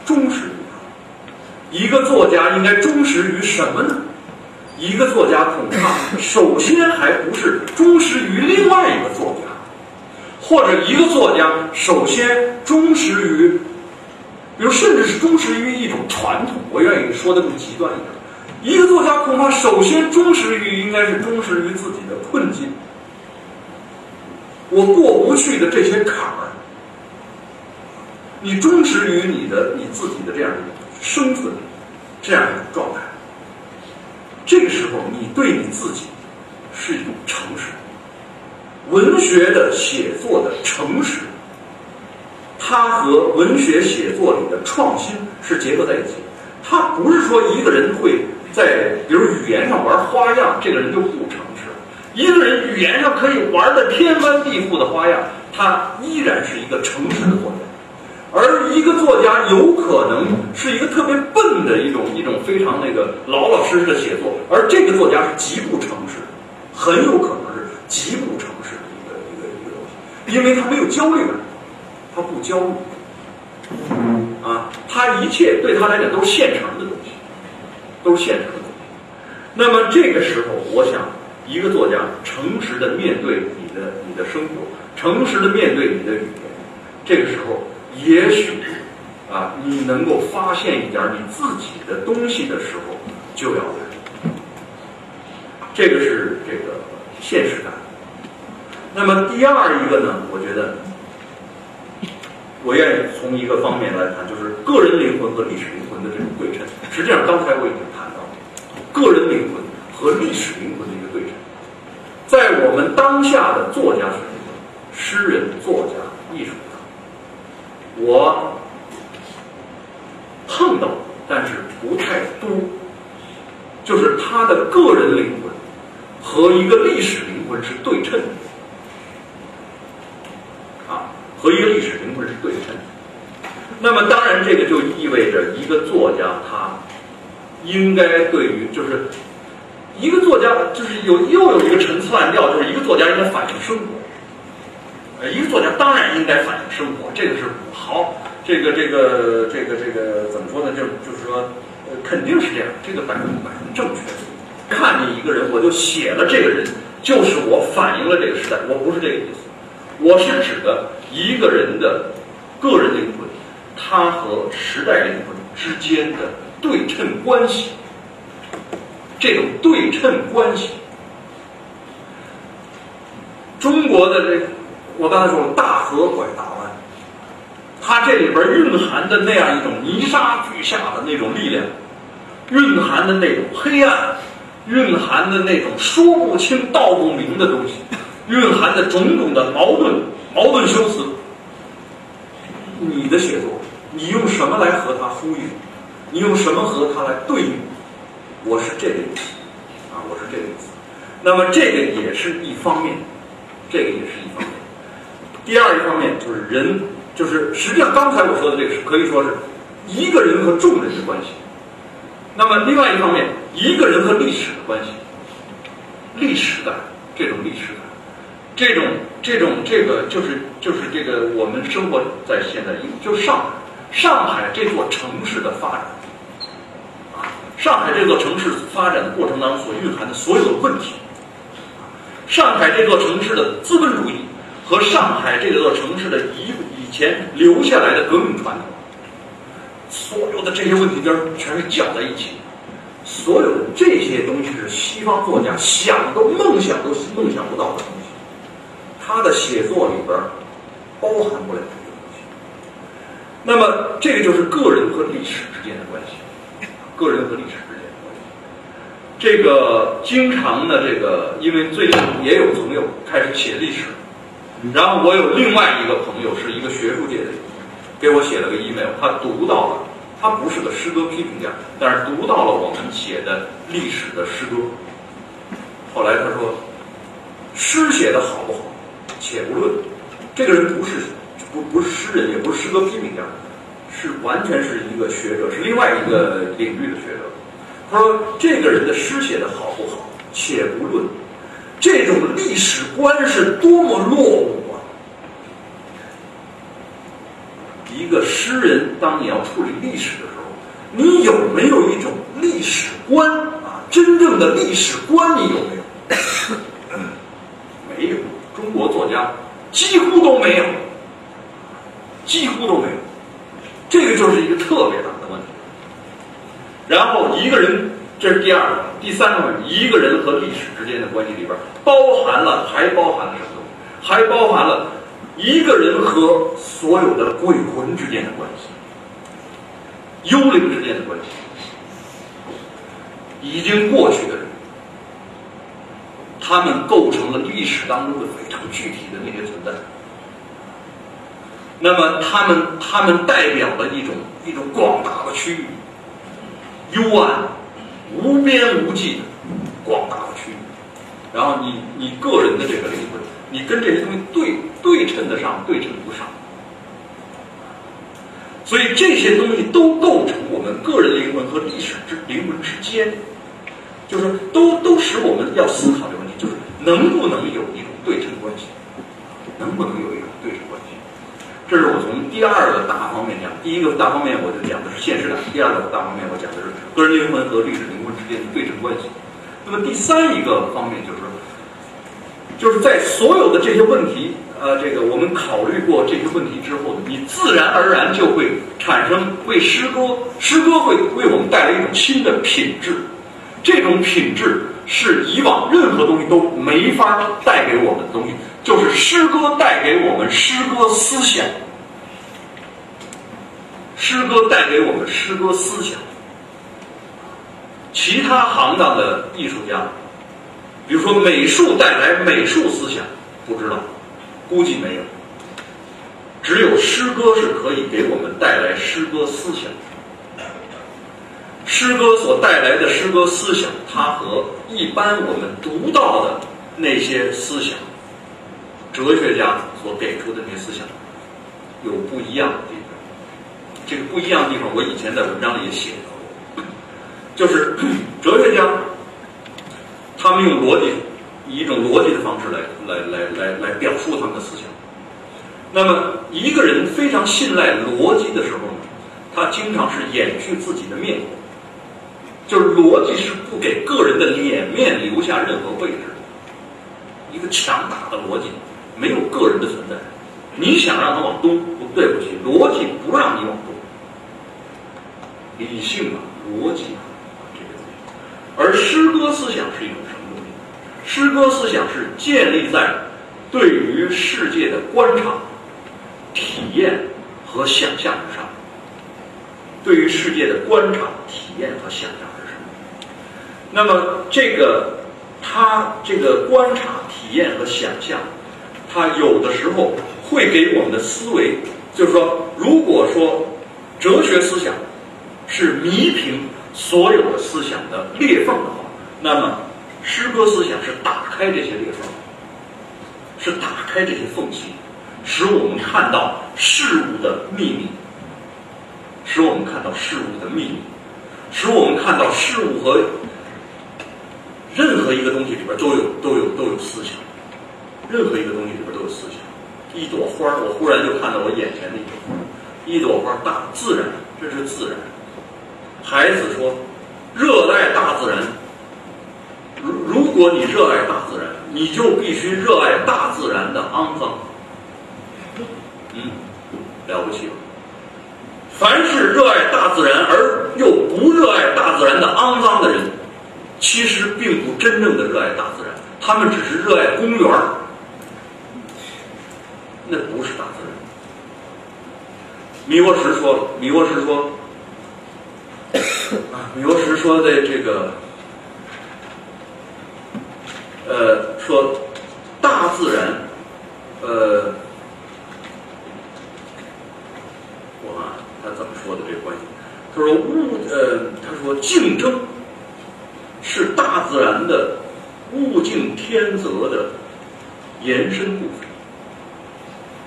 忠实于他。一个作家应该忠实于什么呢？一个作家恐怕首先还不是忠实于另外一个作家，或者一个作家首先忠实于，比如甚至是忠实于一种传统。我愿意说的更极端一点，一个作家恐怕首先忠实于应该是忠实于自己的困境，我过不去的这些坎儿，你忠实于你的你自己的这样一种生存，这样一种状态。这个时候，你对你自己是一种诚实。文学的写作的诚实，它和文学写作里的创新是结合在一起。它不是说一个人会在比如语言上玩花样，这个人就不诚实；一个人语言上可以玩的天翻地覆的花样，他依然是一个诚实的作家。而一个作家有可能是一个特别笨的一种一种非常那个老老实实的写作，而这个作家是极不诚实，很有可能是极不诚实的一个一个一个东西，因为他没有焦虑感，他不焦虑，啊，他一切对他来讲都是现成的东西，都是现成的东西。那么这个时候，我想一个作家诚实的面对你的你的生活，诚实的面对你的语言，这个时候。也许，啊，你能够发现一点你自己的东西的时候，就要来。这个是这个现实感。那么第二一个呢？我觉得，我愿意从一个方面来谈，就是个人灵魂和历史灵魂的这种对称。实际上，刚才我已经谈到，个人灵魂和历史灵魂的一个对称，在我们当下的作家群体中，诗人、作家、艺术家。我碰到，但是不太多，就是他的个人灵魂和一个历史灵魂是对称的，啊，和一个历史灵魂是对称。那么，当然，这个就意味着一个作家他应该对于，就是一个作家，就是有又有一个陈词滥调，就是一个作家应该反映生活。呃，一个作家当然应该反映生活，这个是好，这个这个这个这个怎么说呢？就就是说，呃，肯定是这样，这个百分百分正确。看见一个人，我就写了这个人，就是我反映了这个时代。我不是这个意思，我是指的一个人的个人灵魂，他和时代灵魂之间的对称关系，这种对称关系，中国的这。我刚才说了，大河拐大弯，它这里边蕴含的那样一种泥沙俱下的那种力量，蕴含的那种黑暗，蕴含的那种说不清道不明的东西，蕴含的种种的矛盾、矛盾修辞。你的写作，你用什么来和它呼应？你用什么和它来对应？我是这个意思，啊，我是这个意思。那么这个也是一方面，这个也是一方面。第二一方面就是人，就是实际上刚才我说的这个是可以说是一个人和众人的关系。那么另外一方面，一个人和历史的关系，历史感这种历史感，这种这种这个就是就是这个我们生活在现在，就上海，上海这座城市的发展，啊，上海这座城市发展的过程当中所蕴含的所有的问题，上海这座城市的资本主义。和上海这座城市的以以前留下来的革命传统，所有的这些问题边全是搅在一起，所有的这些东西是西方作家想都梦想都梦想不到的，他的写作里边包含不了这些东西。那么，这个就是个人和历史之间的关系，个人和历史之间的关系。这个经常的这个，因为最近也有朋友开始写历史。然后我有另外一个朋友，是一个学术界的，给我写了个 email，他读到了，他不是个诗歌批评家，但是读到了我们写的历史的诗歌。后来他说，诗写的好不好，且不论，这个人不是不不是诗人，也不是诗歌批评家，是完全是一个学者，是另外一个领域的学者。他说，这个人的诗写的好不好，且不论。这种历史观是多么落伍啊！一个诗人，当你要处理历史的时候，你有没有一种历史观啊？真正的历史观你有没有？没有，中国作家几乎都没有，几乎都没有。这个就是一个特别大的问题。然后一个人，这是第二个，第三个问题，一个人和历史之间的关系里边包含了，还包含了什么？还包含了一个人和所有的鬼魂之间的关系，幽灵之间的关系，已经过去的人，他们构成了历史当中的非常具体的那些存在。那么他们他们代表了一种一种广大的区域，幽暗、无边无际的广大的区域。然后你你个人的这个灵魂，你跟这些东西对对称得上，对称不上。所以这些东西都构成我们个人灵魂和历史之灵魂之间，就是都都使我们要思考这个问题，能不能有一种对称关系，能不能有一种对称关系？这是我从第二个大方面讲，第一个大方面我就讲的是现实感，第二个大方面我讲的是个人灵魂和历史灵魂之间的对称关系。那么第三一个方面就是，就是在所有的这些问题，呃，这个我们考虑过这些问题之后，你自然而然就会产生为诗歌，诗歌会为我们带来一种新的品质，这种品质是以往任何东西都没法带给我们的东西，就是诗歌带给我们诗歌思想，诗歌带给我们诗歌思想。其他行当的艺术家，比如说美术带来美术思想，不知道，估计没有。只有诗歌是可以给我们带来诗歌思想。诗歌所带来的诗歌思想，它和一般我们读到的那些思想，哲学家所给出的那些思想，有不一样的地方。这个不一样的地方，我以前在文章里也写到过，就是哲学家，他们用逻辑，以一种逻辑的方式来来来来来表述他们的思想。那么一个人非常信赖逻辑的时候呢，他经常是掩去自己的面孔。就是逻辑是不给个人的脸面留下任何位置的，一个强大的逻辑没有个人的存在。你想让它往东，不对不起，逻辑不让你往东。理性啊，逻辑啊，这个东西。而诗歌思想是一种什么东西？诗歌思想是建立在对于世界的观察、体验和想象之上。对于世界的观察、体验和想象。那么，这个他这个观察、体验和想象，他有的时候会给我们的思维，就是说，如果说哲学思想是弥平所有的思想的裂缝的话，那么诗歌思想是打开这些裂缝，是打开这些缝隙，使我们看到事物的秘密，使我们看到事物的秘密，使我们看到事物和。任何一个东西里边都有都有都有思想，任何一个东西里边都有思想。一朵花我忽然就看到我眼前的一朵花一朵花，大自然，这是自然。孩子说，热爱大自然。如如果你热爱大自然，你就必须热爱大自然的肮脏。嗯，了不起了。凡是热爱大自然而又不热爱大自然的肮脏的人。其实并不真正的热爱大自然，他们只是热爱公园，那不是大自然。米沃什说了，米沃什说，啊，米沃什说的这个，呃，说大自然，呃，我看他怎么说的这个关系，他说物，呃，他说竞争。是大自然的物竞天择的延伸部分。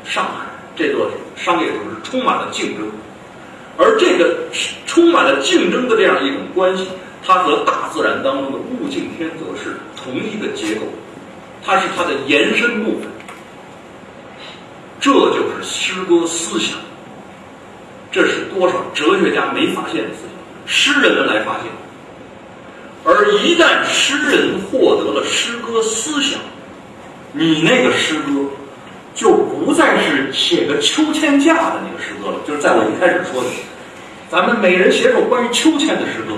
上海这座商业城市充满了竞争，而这个充满了竞争的这样一种关系，它和大自然当中的物竞天择是同一个结构，它是它的延伸部分。这就是诗歌思想，这是多少哲学家没发现的思想。诗人们来发现。而一旦诗人获得了诗歌思想，你那个诗歌就不再是写个秋千架的那个诗歌了。就是在我一开始说的，咱们每人写首关于秋千的诗歌，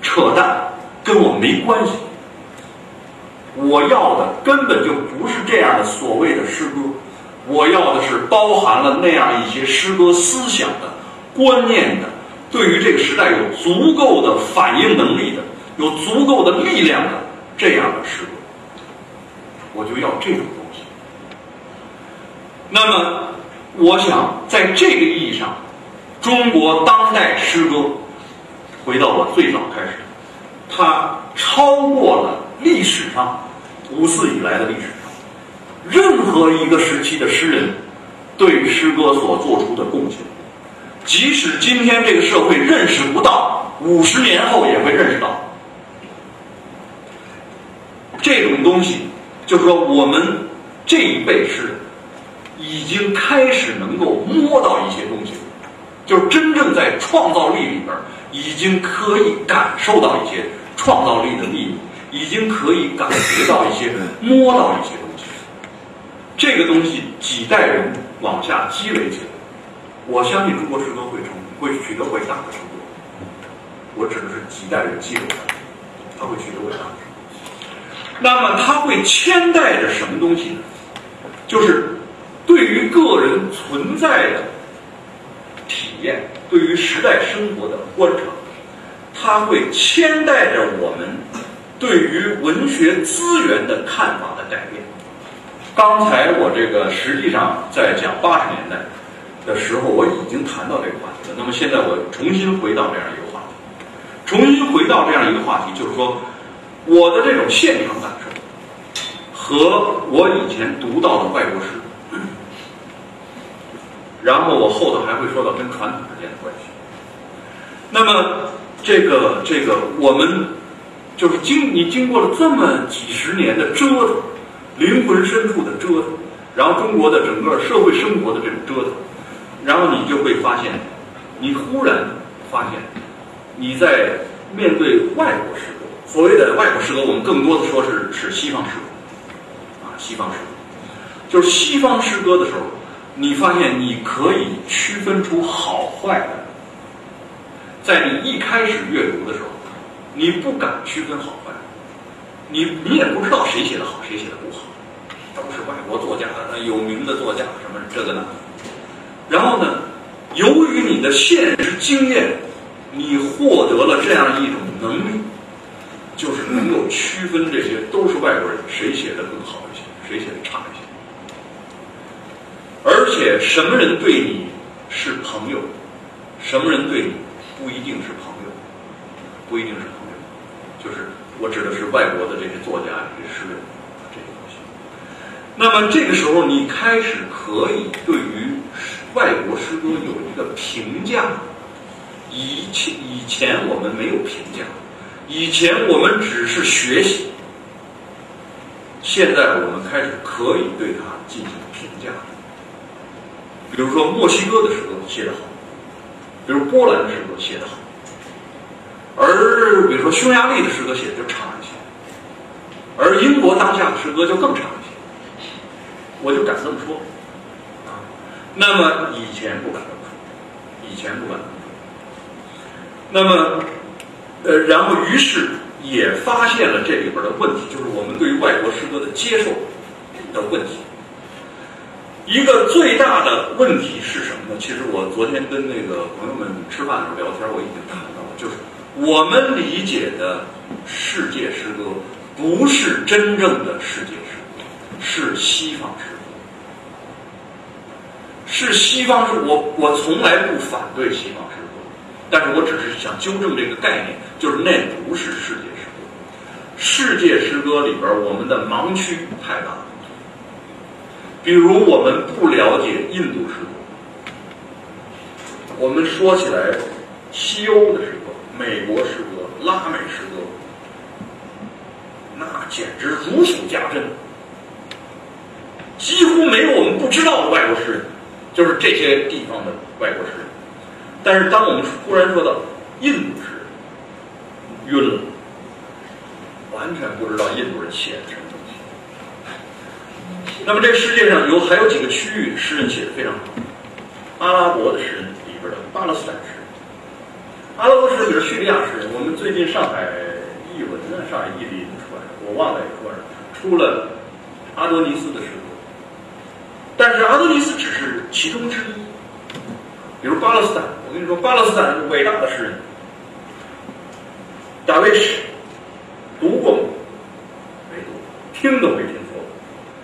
扯淡，跟我没关系。我要的根本就不是这样的所谓的诗歌，我要的是包含了那样一些诗歌思想的、观念的，对于这个时代有足够的反应能力的、有足够的力量的这样的诗歌，我就要这种东西。那么，我想在这个意义上，中国当代诗歌，回到我最早开始，它超过了。历史上，五四以来的历史上，任何一个时期的诗人对诗歌所做出的贡献，即使今天这个社会认识不到，五十年后也会认识到。这种东西，就是说，我们这一辈是已经开始能够摸到一些东西，就是真正在创造力里边，已经可以感受到一些创造力的秘密。已经可以感觉到一些、摸到一些东西。这个东西几代人往下积累起来，我相信中国诗歌会成，会取得伟大的成就。我指的是几代人积累的，它会取得伟大成就。那么它会牵带着什么东西呢？就是对于个人存在的体验，对于时代生活的观察，它会牵带着我们。对于文学资源的看法的改变。刚才我这个实际上在讲八十年代的时候，我已经谈到这个话题了。那么现在我重新回到这样一个话题，重新回到这样一个话题，就是说我的这种现场感受和我以前读到的外国诗，然后我后头还会说到跟传统之间的关系。那么这个这个我们。就是经你经过了这么几十年的折腾，灵魂深处的折腾，然后中国的整个社会生活的这种折腾，然后你就会发现，你忽然发现，你在面对外国诗，所谓的外国诗歌，我们更多的说是是西方诗歌，啊，西方诗歌，就是西方诗歌的时候，你发现你可以区分出好坏的，在你一开始阅读的时候。你不敢区分好坏，你你也不知道谁写的好，谁写的不好，都是外国作家有名的作家什么这个那。然后呢，由于你的现实经验，你获得了这样一种能力，就是能够区分这些都是外国人，谁写的更好一些，谁写的差一些。而且什么人对你是朋友，什么人对你不一定是朋友，不一定是朋友。就是我指的是外国的这些作家、这些诗人这些东西。那么这个时候，你开始可以对于外国诗歌有一个评价。以前以前我们没有评价，以前我们只是学习。现在我们开始可以对它进行评价。比如说墨西哥的诗歌写得好，比如波兰的诗歌写得好。而比如说匈牙利的诗歌写得就差一些，而英国当下的诗歌就更差一些，我就敢这么说，那么以前不敢，以前不敢，那么，呃，然后于是也发现了这里边的问题，就是我们对于外国诗歌的接受的问题。一个最大的问题是什么呢？其实我昨天跟那个朋友们吃饭的时候聊天，我已经谈到了，就是。我们理解的世界诗歌，不是真正的世界诗歌，是西方诗歌，是西方诗。我我从来不反对西方诗歌，但是我只是想纠正这个概念，就是那不是世界诗歌。世界诗歌里边，我们的盲区太大了。比如，我们不了解印度诗歌，我们说起来西欧的诗歌。美国诗歌、拉美诗歌，那简直如数家珍，几乎没有我们不知道的外国诗人，就是这些地方的外国诗人。但是，当我们忽然说到印度诗人晕了，完全不知道印度人写的什么东西。那么这世界上有还有几个区域诗人写的非常好，阿拉伯的诗人里边的巴勒斯坦诗人，阿拉伯诗人比如叙利亚诗人，我们最近上海译文呢，上海译林出来，我忘了说是出了阿多尼斯的诗歌，但是阿多尼斯只是其中之一。比如巴勒斯坦，我跟你说，巴勒斯坦是伟大的诗人，大卫什读过吗？没读，听都没听说过。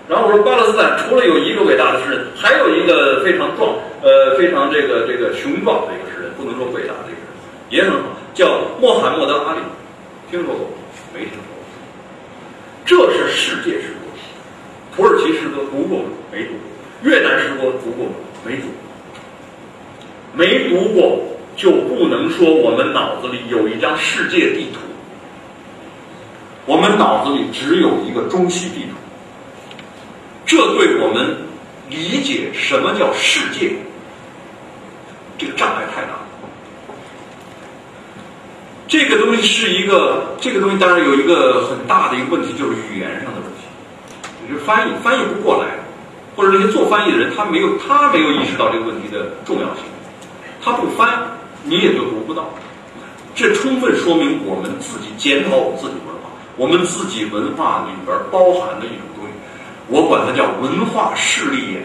然后我说，巴勒斯坦除了有一个伟大的诗人，还有一个非常壮，呃，非常这个这个雄壮的一个诗人，不能说伟大的一个人，也很好，叫穆罕默德·阿里，听说过吗？没听说过。这是世界诗歌，土耳其诗歌读过吗？没读过。越南诗歌读过吗？没读。没读过就不能说我们脑子里有一张世界地图，我们脑子里只有一个中西地图，这对我们理解什么叫世界，这个障碍太大。这个东西是一个，这个东西当然有一个很大的一个问题，就是语言上的问题，就是翻译翻译不过来，或者那些做翻译的人他没有他没有意识到这个问题的重要性。他不翻，你也就读不到。这充分说明我们自己检讨我们自己文化，我们自己文化里边包含的一种东西，我管它叫文化势利眼。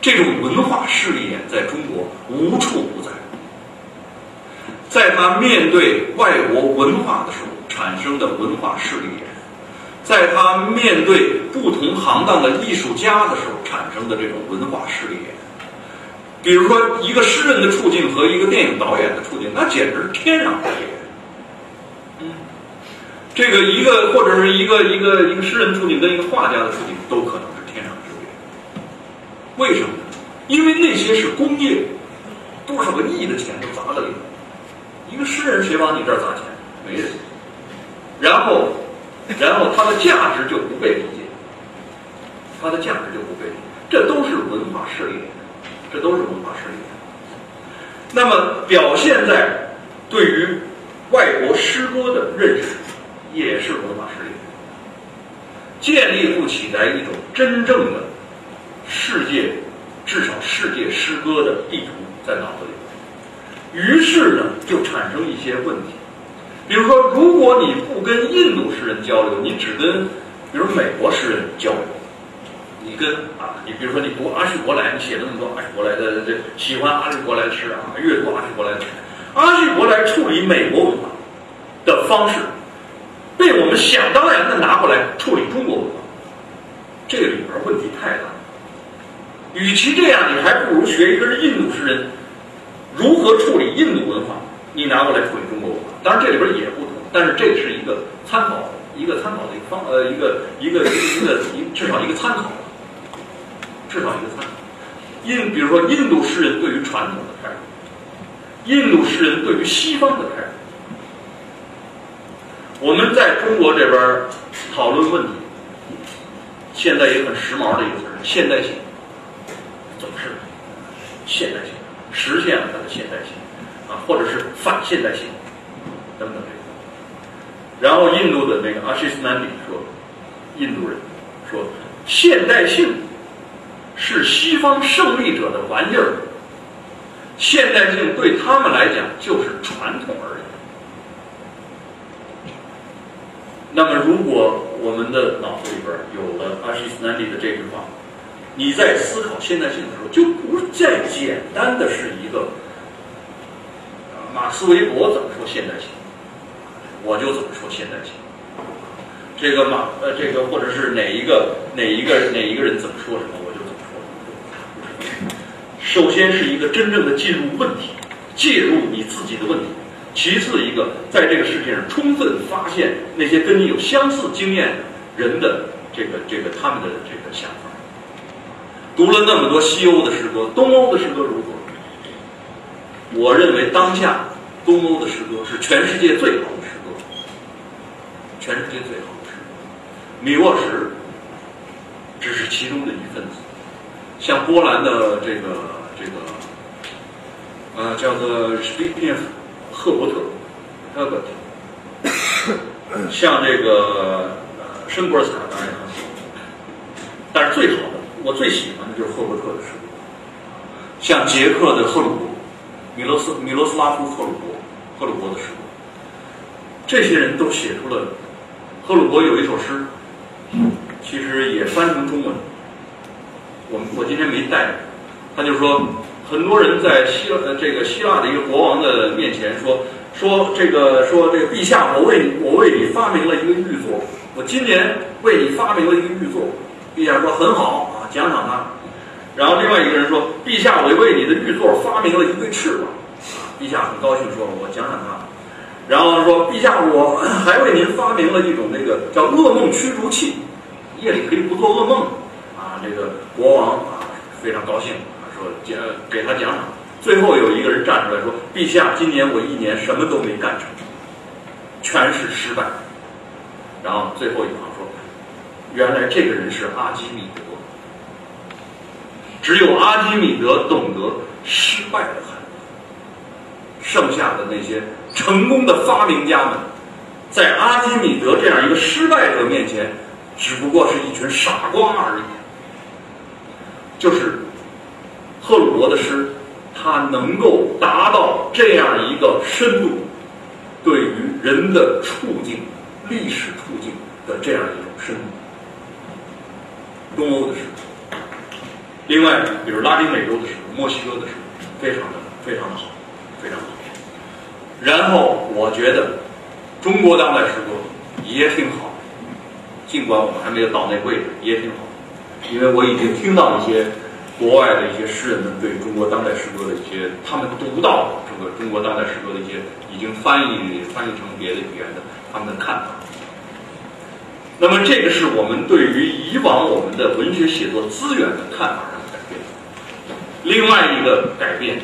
这种文化势利眼在中国无处不在，在他面对外国文化的时候产生的文化势利眼，在他面对不同行当的艺术家的时候产生的这种文化势利眼。比如说，一个诗人的处境和一个电影导演的处境，那简直天壤之别。嗯，这个一个或者是一个一个一个诗人处境跟一个画家的处境都可能是天壤之别。为什么？因为那些是工业，多少个亿的钱都砸在里头。一个诗人谁往你这儿砸钱？没人。然后，然后他的价值就不被理解，他的价值就不被理解。这都是文化势力。这都是文化实力。那么表现在对于外国诗歌的认识，也是文化实力。建立不起来一种真正的世界，至少世界诗歌的地图在脑子里。于是呢，就产生一些问题。比如说，如果你不跟印度诗人交流，你只跟比如美国诗人交流。你跟啊，你比如说你读阿什伯来，你写那么多阿什伯来的这喜欢阿什伯来的诗啊，阅读阿什伯来的诗，阿什伯来处理美国文化的方式，被我们想当然的拿过来处理中国文化，这里边问题太大。与其这样，你还不如学一个印度诗人如何处理印度文化，你拿过来处理中国文化。当然这里边也不同，但是这是一个参考，一个参考的一个方呃一个一个一个一至少一个参考。至少一个参考。印，比如说印度诗人对于传统的态度，印度诗人对于西方的态度。我们在中国这边讨论问题，现在也很时髦的一个词——现代性，总是现代性，实现了它的现代性啊，或者是反现代性等等这个。然后印度的那个阿西斯南比说，印度人说现代性。是西方胜利者的玩意儿，现代性对他们来讲就是传统而已。那么，如果我们的脑子里边有了阿什斯南蒂的这句话，你在思考现代性的时候，就不再简单的是一个马克思韦伯怎么说现代性，我就怎么说现代性。这个马呃，这个或者是哪一个哪一个哪一个人怎么说什么？首先是一个真正的进入问题，介入你自己的问题；其次一个在这个世界上充分发现那些跟你有相似经验人的这个这个他们的这个想法。读了那么多西欧的诗歌，东欧的诗歌如何？我认为当下东欧的诗歌是全世界最好的诗歌，全世界最好的诗歌。米沃什只是其中的一份子，像波兰的这个。这个，呃，叫做 Stephen 赫伯特像这个呃申波尔斯卡当然也很好，但是最好的，我最喜欢的就是赫伯特的诗，像捷克的赫鲁伯，米罗斯米罗斯拉夫赫鲁伯，赫鲁伯的诗，这些人都写出了。赫鲁伯有一首诗，其实也翻成中文。我我今天没带，他就说，很多人在希呃这个希腊的一个国王的面前说说这个说这个陛下，我为你我为你发明了一个玉座，我今年为你发明了一个玉座。陛下说很好啊，奖赏他。然后另外一个人说，陛下，我为你的玉座发明了一对翅膀。陛下很高兴，说我奖赏他。然后说：“陛下，我还为您发明了一种那个叫噩梦驱逐器，夜里可以不做噩梦。”这个国王啊非常高兴，说奖给他奖赏。最后有一个人站出来说：“陛下，今年我一年什么都没干成，全是失败。”然后最后一行说：“原来这个人是阿基米德，只有阿基米德懂得失败的含义，剩下的那些。”成功的发明家们，在阿基米德这样一个失败者面前，只不过是一群傻瓜而已。就是赫鲁伯的诗，他能够达到这样一个深度，对于人的处境、历史处境的这样一种深度。东欧的诗，另外，比如拉丁美洲的诗、墨西哥的诗，非常的非常的好，非常好。然后我觉得，中国当代诗歌也挺好，尽管我们还没有到那位置，也挺好。因为我已经听到一些国外的一些诗人们对中国当代诗歌的一些，他们读到这个中国当代诗歌的一些已经翻译翻译成别的语言的他们的看法。那么这个是我们对于以往我们的文学写作资源的看法上的改变。另外一个改变，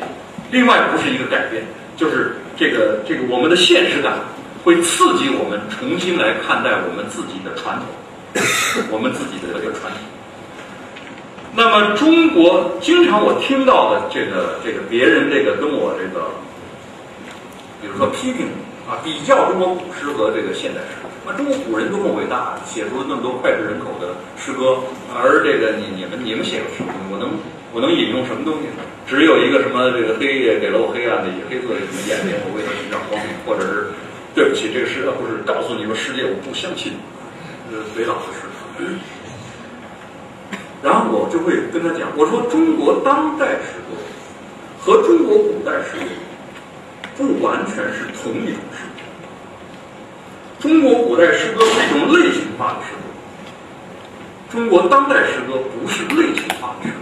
另外不是一个改变，就是。这个这个，我们的现实感会刺激我们重新来看待我们自己的传统，我们自己的这个传统。那么，中国经常我听到的这个这个别人这个跟我这个，比如说批评啊，比较中国古诗和这个现代诗。那中国古人多么伟大，写出了那么多脍炙人口的诗歌，而这个你你们你们写的诗？我能我能引用什么东西呢？只有一个什么这个黑夜给了我黑暗的黑色的什么眼睛，我为它寻找光明，或者是对不起，这个诗不是告诉你们世界我不相信，呃，隋老的诗。然后我就会跟他讲，我说中国当代诗歌和中国古代诗歌不完全是同一种诗歌，中国古代诗歌是一种类型化的诗歌，中国当代诗歌不是类型化的诗歌。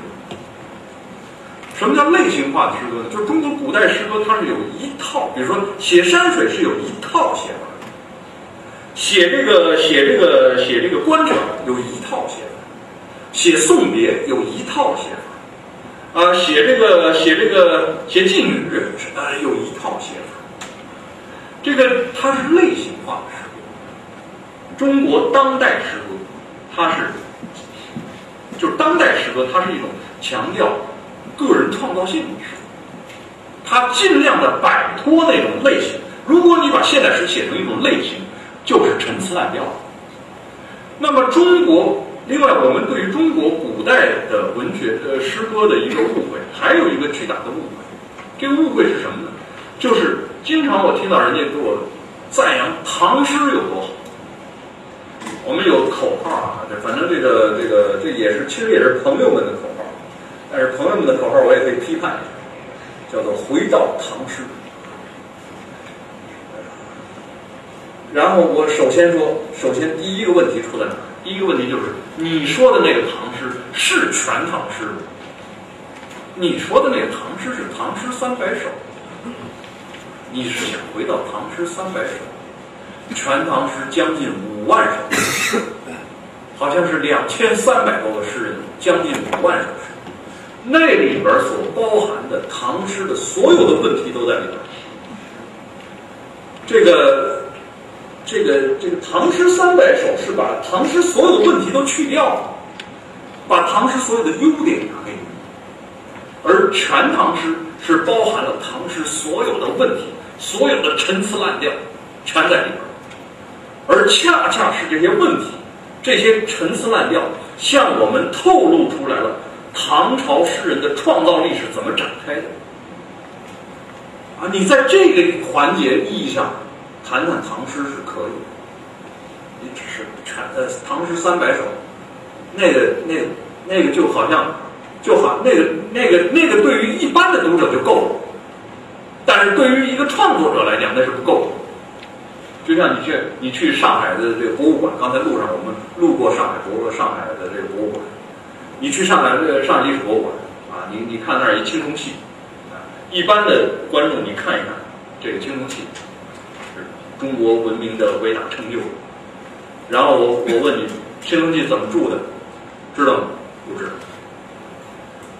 什么叫类型化的诗歌呢？就是中国古代诗歌，它是有一套，比如说写山水是有一套写法，写这个写这个写这个官场有一套写法，写送别有一套写法，啊，写这个写这个写妓女呃有一套写法，这个它是类型化的诗歌。中国当代诗歌，它是就是当代诗歌，它是一种强调。个人创造性的诗，它尽量的摆脱那种类型。如果你把现代诗写成一种类型，就是陈词滥调。那么中国，另外我们对于中国古代的文学呃诗歌的一个误会，还有一个巨大的误会。这个误会是什么呢？就是经常我听到人家给我赞扬唐诗有多好。我们有口号啊，这反正这个这个这也是其实也是朋友们的口号。但是朋友们的口号我也可以批判一下，叫做“回到唐诗”。然后我首先说，首先第一个问题出在哪？第一个问题就是你说的那个唐诗是全唐诗吗？你说的那个唐诗是《唐诗三百首》，你是想回到《唐诗三百首》？全唐诗将近五万首，好像是两千三百多个诗人，将近五万首诗。那里边所包含的唐诗的所有的问题都在里边。这个，这个，这个唐诗三百首是把唐诗所有的问题都去掉，把唐诗所有的优点拿给你，而全唐诗是包含了唐诗所有的问题、所有的陈词滥调，全在里边。而恰恰是这些问题、这些陈词滥调，向我们透露出来了唐朝诗人的创造力是怎么展开的。啊，你在这个环节意义上谈谈唐诗是可以。你只是全呃唐诗三百首，那个那个那个就好像就好那个那个那个对于一般的读者就够了，但是对于一个创作者来讲那是不够的。就像你去你去上海的这个博物馆，刚才路上我们路过上海博物上海的这个博物馆，你去上海这个上海历史博物馆啊，你你看那儿一青铜器，啊，一般的观众你看一看这个青铜器，中国文明的伟大成就。然后我我问你，青铜器怎么铸的？知道吗？不知道。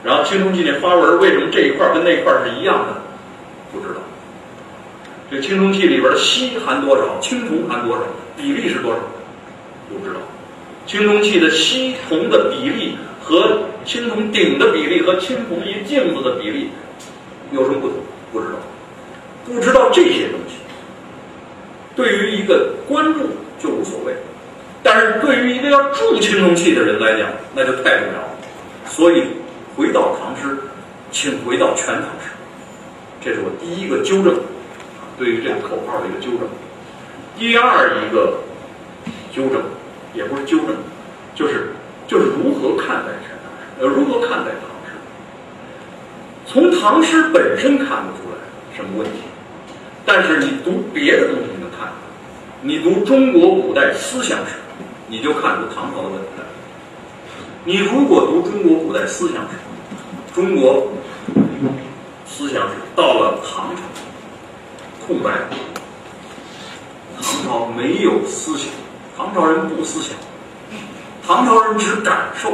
然后青铜器那花纹为什么这一块跟那块是一样的？不知道。这青铜器里边的锡含多少，青铜含多少，比例是多少？不知道。青铜器的锡铜的比例和青铜鼎的比例和青铜一镜子的比例有什么不同？不知道。不知道这些东西，对于一个观众就无所谓。但是对于一个要铸青铜器的人来讲，那就太重要了。所以回到唐诗，请回到全唐诗，这是我第一个纠正，对于这个口号的一个纠正。第二一个纠正，也不是纠正，就是就是如何看待全唐诗，呃，如何看待唐诗？从唐诗本身看不出来什么问题，但是你读别的东西能看，你读中国古代思想史。你就看出唐朝的问题。你如果读中国古代思想史，中国思想史到了唐朝，空白。唐朝没有思想，唐朝人不思想，唐朝人只感受。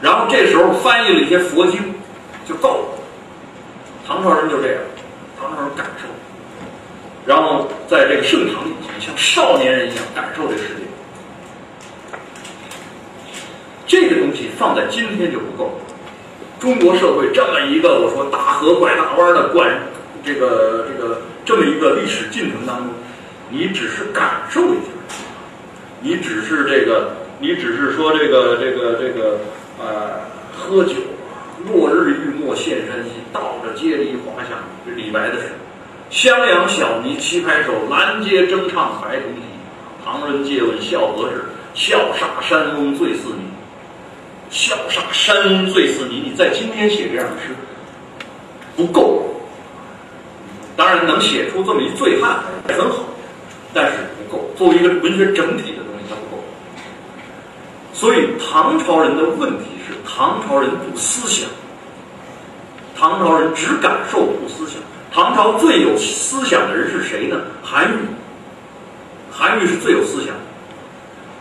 然后这时候翻译了一些佛经，就够了。唐朝人就这样，唐朝人感受。然后在这个盛唐以前，像少年人一样感受这个世界。这个东西放在今天就不够。中国社会这么一个我说大河拐大弯的管这个这个这么一个历史进程当中，你只是感受一下，你只是这个，你只是说这个这个这个呃喝酒，落日欲没现山西，倒着接梨花，李白的诗。襄阳小尼棋拍手，兰街争唱白头戏。旁人借问笑何事？笑煞山翁醉似你。笑煞山翁醉似你，你在今天写这样的诗不够。当然能写出这么一醉汉很好，但是不够。作为一个文学整体的东西，它不够。所以唐朝人的问题是，唐朝人不思想，唐朝人只感受不思想。唐朝最有思想的人是谁呢？韩愈。韩愈是最有思想，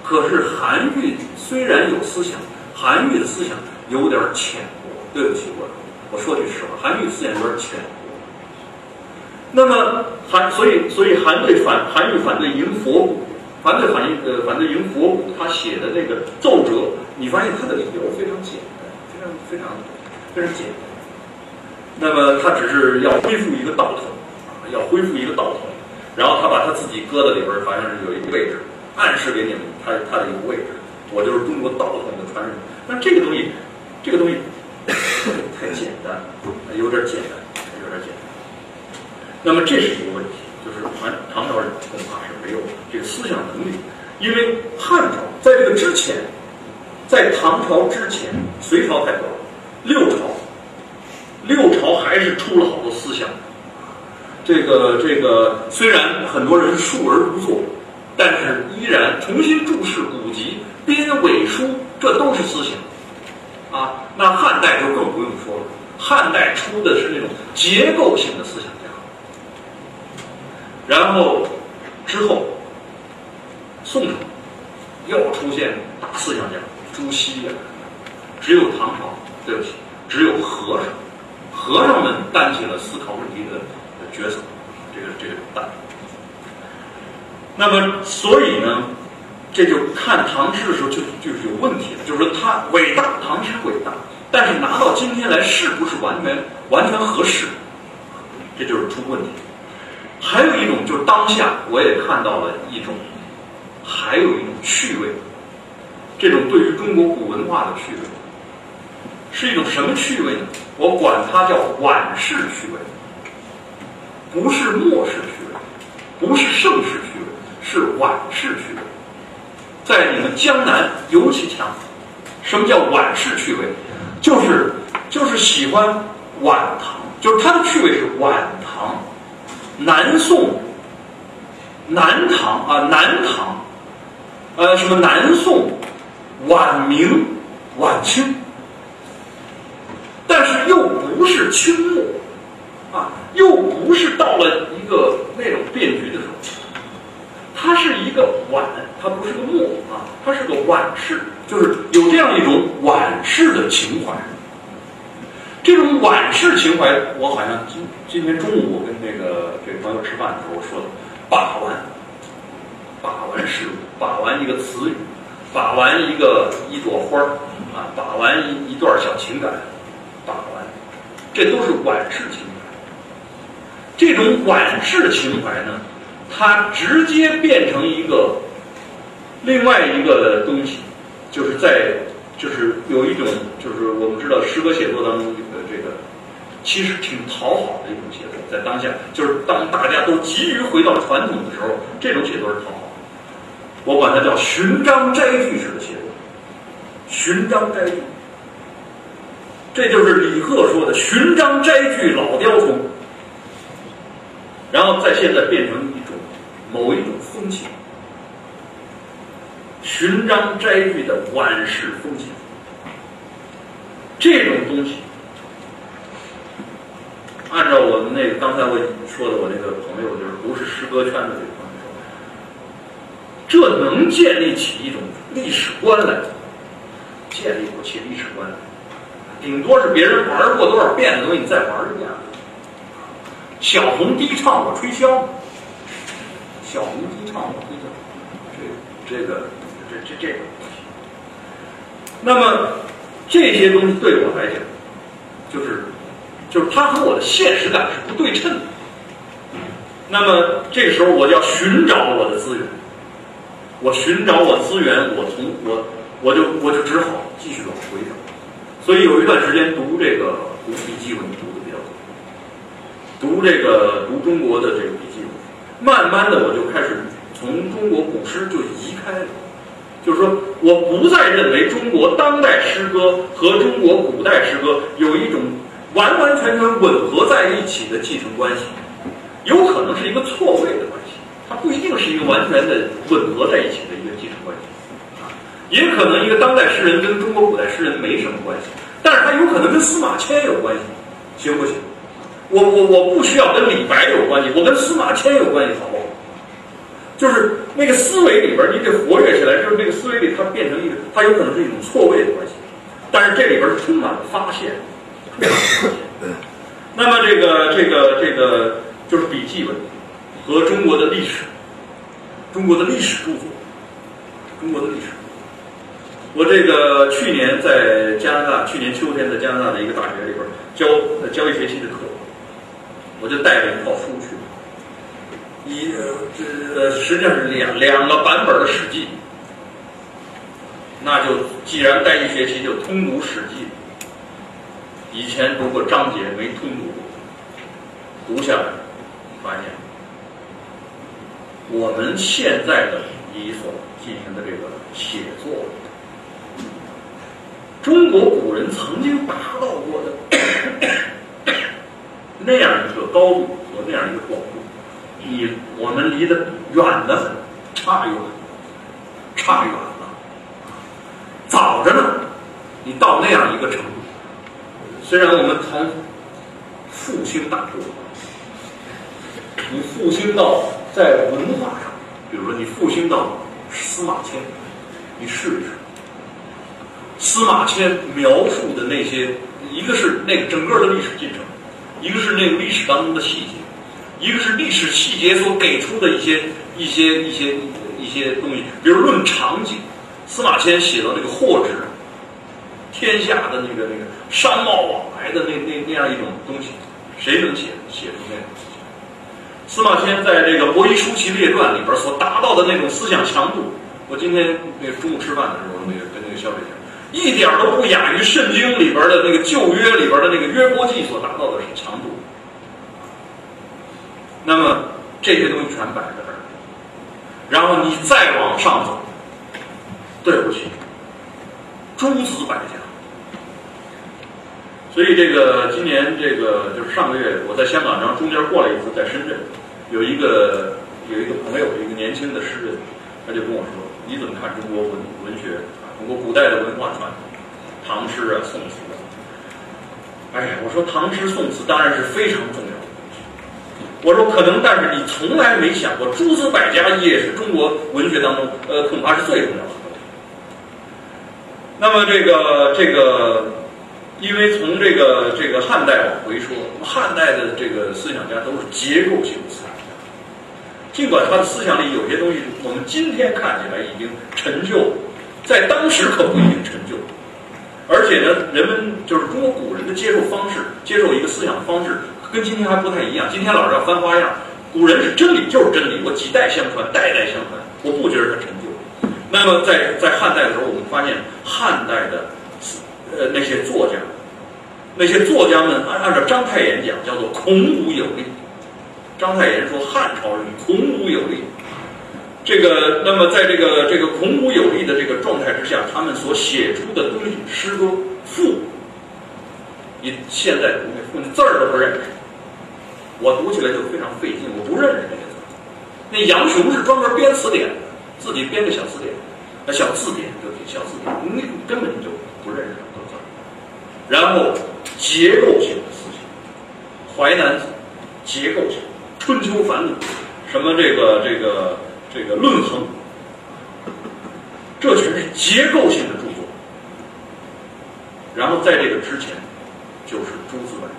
可是韩愈虽然有思想。韩愈的思想有点浅薄，对不起我，我说句实话，韩愈思想有点浅薄。那么韩，所以所以韩对反韩愈反对迎佛骨，反对反呃反对迎佛骨，他写的那个奏折，你发现他的理由非常简单，非常非常非常简单。那么他只是要恢复一个道统啊，要恢复一个道统，然后他把他自己搁在里边，反正是有一个位置，暗示给你们他他的一个位置。我就是中国道统的传人，那这个东西，这个东西太简单，有点简单，有点简单。那么这是一个问题，就是唐唐朝人恐怕是没有这个思想能力，因为汉朝在这个之前，在唐朝之前，隋朝太多了，六朝，六朝还是出了好多思想。这个这个虽然很多人述而不作，但是依然重新注释古籍。编伪书，这都是思想，啊，那汉代就更不用说了。汉代出的是那种结构性的思想家，然后之后，宋朝又出现大思想家朱熹呀，只有唐朝，对不起，只有和尚，和尚们担起了思考问题的角色，这个这个担。那么，所以呢？这就看唐诗的时候就就是有问题了，就是说它伟大，唐诗伟大，但是拿到今天来是不是完全完全合适？这就是出问题。还有一种就是当下我也看到了一种，还有一种趣味，这种对于中国古文化的趣味，是一种什么趣味呢？我管它叫晚世趣味，不是末世趣味，不是盛世趣味，是晚世趣味。在你们江南尤其强。什么叫晚世趣味？就是就是喜欢晚唐，就是它的趣味是晚唐、南宋、南唐啊，南唐，呃，什么南宋、晚明、晚清，但是又不清末啊，又不是到了一个那种变局的时候，它是一个晚，它不是个末啊，它是个晚世。就是有这样一种晚世的情怀，这种晚世情怀，我好像今今天中午我跟那个这朋友吃饭的时候说的，把玩，把玩事物，把玩一个词语，把玩一个一朵花儿啊，把玩一一段小情感，把玩，这都是晚世情怀。这种晚世情怀呢，它直接变成一个另外一个东西。就是在，就是有一种，就是我们知道诗歌写作当中的这个，其实挺讨好的一种写作，在当下，就是当大家都急于回到传统的时候，这种写作是讨好。我管它叫寻章摘句式的写作，寻章摘句，这就是李贺说的“寻章摘句老雕虫”，然后在现在变成一种某一种风情。寻章摘句的晚世风情，这种东西，按照我们那个刚才我说的，我那个朋友就是不是诗歌圈的这个朋友，这能建立起一种历史观来，建立不起历史观来，顶多是别人玩过多少遍的东西，你再玩一遍。小红低唱我吹箫，小红低唱我吹箫，这这个。这这这个东西。那么这些东西对我来讲，就是就是它和我的现实感是不对称的。那么这个时候，我就要寻找我的资源。我寻找我资源，我从我我就我就只好继续往回找。所以有一段时间读这个读笔记文读的比较多，读这个读中国的这个笔记文，慢慢的我就开始从中国古诗就移开了。就是说，我不再认为中国当代诗歌和中国古代诗歌有一种完完全全吻合在一起的继承关系，有可能是一个错位的关系，它不一定是一个完全的吻合在一起的一个继承关系，也可能一个当代诗人跟中国古代诗人没什么关系，但是他有可能跟司马迁有关系，行不行？我我我不需要跟李白有关系，我跟司马迁有关系，好不好？就是那个思维里边，你得活跃起来。就是那个思维里，它变成一个，它有可能是一种错位的关系。但是这里边是充满了发现。那么这个这个这个就是笔记本和中国的历史，中国的历史著作，中国的历史。我这个去年在加拿大，去年秋天在加拿大的一个大学里边教教一学期的课，我就带着一套书去。一呃这实际上是两两个版本的《史记》，那就既然带一学期，就通读《史记》。以前读过章节，没通读过，读下来，发现我们现在的你所进行的这个写作，中国古人曾经达到过的 那样一个高度和那样一个广度。比我们离得远得很，差远，差远了。早着呢，你到那样一个程度，虽然我们谈复兴大国，你复兴到在文化上，比如说你复兴到司马迁，你试一试。司马迁描述的那些，一个是那个整个的历史进程，一个是那个历史当中的细节。一个是历史细节所给出的一些一些一些一些东西，比如论场景，司马迁写到那个货殖，天下的那个那个商贸往来的那那那样一种东西，谁能写？写出那种思想。司马迁在这个《伯夷叔齐列传》里边所达到的那种思想强度，我今天那中午吃饭的时候，那个跟那个肖伟讲，一点都不亚于《圣经》里边的那个旧约里边的那个约伯记所达到的是强度。那么这些东西全摆在这儿，然后你再往上走，对不起，诸子百家。所以这个今年这个就是上个月我在香港，然后中间过来一次在深圳，有一个有一个朋友，一个年轻的诗人，他就跟我说：“你怎么看中国文文学啊？中国古代的文化传统，唐诗啊、宋词啊？”哎呀，我说唐诗宋词当然是非常重要的东西。我说可能，但是你从来没想过诸子百家也是中国文学当中呃恐怕是最重要的东西。那么这个这个。因为从这个这个汉代往回说，汉代的这个思想家都是结构性思想家，尽管他的思想里有些东西我们今天看起来已经陈旧，在当时可不一定陈旧，而且呢，人们就是中国古人的接受方式，接受一个思想方式跟今天还不太一样。今天老是要翻花样，古人是真理就是真理，我几代相传，代代相传，我不觉得它陈旧。那么在在汉代的时候，我们发现汉代的。呃，那些作家，那些作家们按按照章太炎讲，叫做孔武有力。章太炎说汉朝人孔武有力。这个，那么在这个这个孔武有力的这个状态之下，他们所写出的东西，诗歌赋，你现在读那字儿都不认识，我读起来就非常费劲，我不认识这些字。那杨雄是专门编词典的，自己编个小词典，那，小字典就小字典，你根本就不认识。然后结构性的思想，《淮南子》结构性，《春秋繁露》什么这个这个这个《论衡》，这全是结构性的著作。然后在这个之前，就是诸子百家，